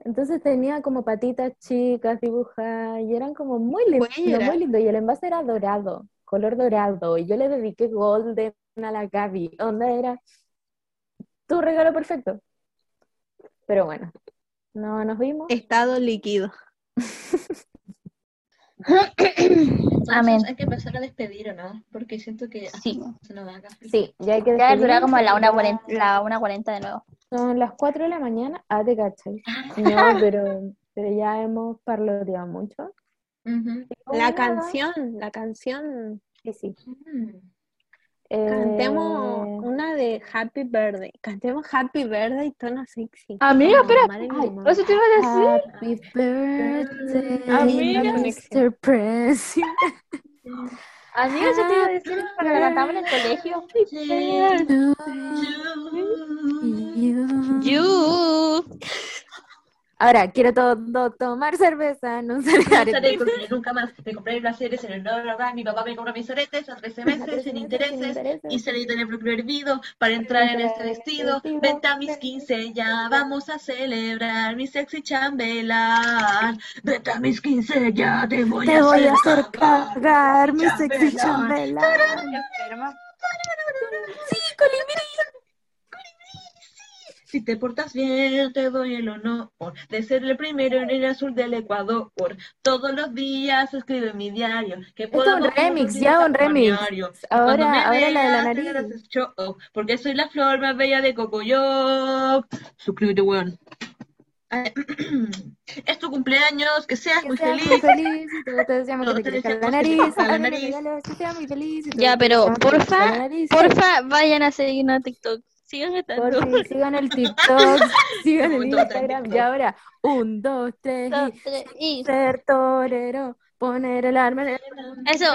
Entonces tenía como patitas chicas dibujadas y eran como muy lindos, muy lindo. Y el envase era dorado, color dorado. Y yo le dediqué golden a la Gaby. Onda era tu regalo perfecto. Pero bueno, no nos vimos. Estado líquido. Amén. Hay que empezar a despedir, ¿o no? Porque siento que Sí. se nos da acá. Sí, ya hay que Ya dura como la porque 1.40 ya la 1.40 de nuevo. Son las 4 de la mañana. Ah, te cachai. No, pero, pero ya hemos parloteado mucho. La canción, la canción. Sí, sí. Mm. Eh, una de Happy Birthday. Cantemos Happy Birthday tono sexy. Amiga, espera. Eso te iba a decir. Happy birthday, Amiga. Mr. President. Amiga, eso te iba a decir cuando la cantamos en el colegio. You. You. Ahora, quiero todo tomar cerveza, no él nunca más. Me compré placeres en el no, verdad. Mi papá me compró mis aretes a 13 meses sin intereses. Y salí de el propio hervido para entrar en este vestido. Vente a mis 15, ya vamos a celebrar mi sexy chambelán. Vente a mis 15, ya te voy Te a voy a hacer cagar, mi sexy Chambelán. Sí, colibrí. Si te portas bien, te doy el honor de ser el primero en el azul del Ecuador. Todos los días escribo en mi diario que Esto es un remix, ya un remix. diario. Ahora, Cuando me ahora la de la nariz. porque soy la flor más bella de Cocoyoc. Suscríbete, weón. Es tu cumpleaños, que seas Que muy seas feliz. muy feliz y todos te deseamos que te crezca la nariz. la nariz. regalos, que seas muy feliz y todos Ya, pero porfa. Porfa, vayan a seguirnos a TikTok. Sigan estando. Por fin, sigan el TikTok, sigan el Instagram. Y ahora, un, dos, tres, Dos, y tres, y ser torero, Poner el arma en el... Eso.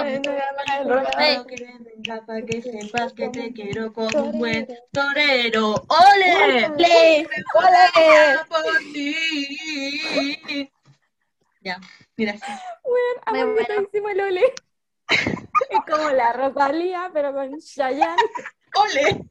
Para que sepas que te quiero como un buen torero. ¡Ole! ¡Ole! ti. Ya, gracias. Bueno, muero. hicimos el ole. Es como la Rosalía, pero con Chayanne. ¡Ole!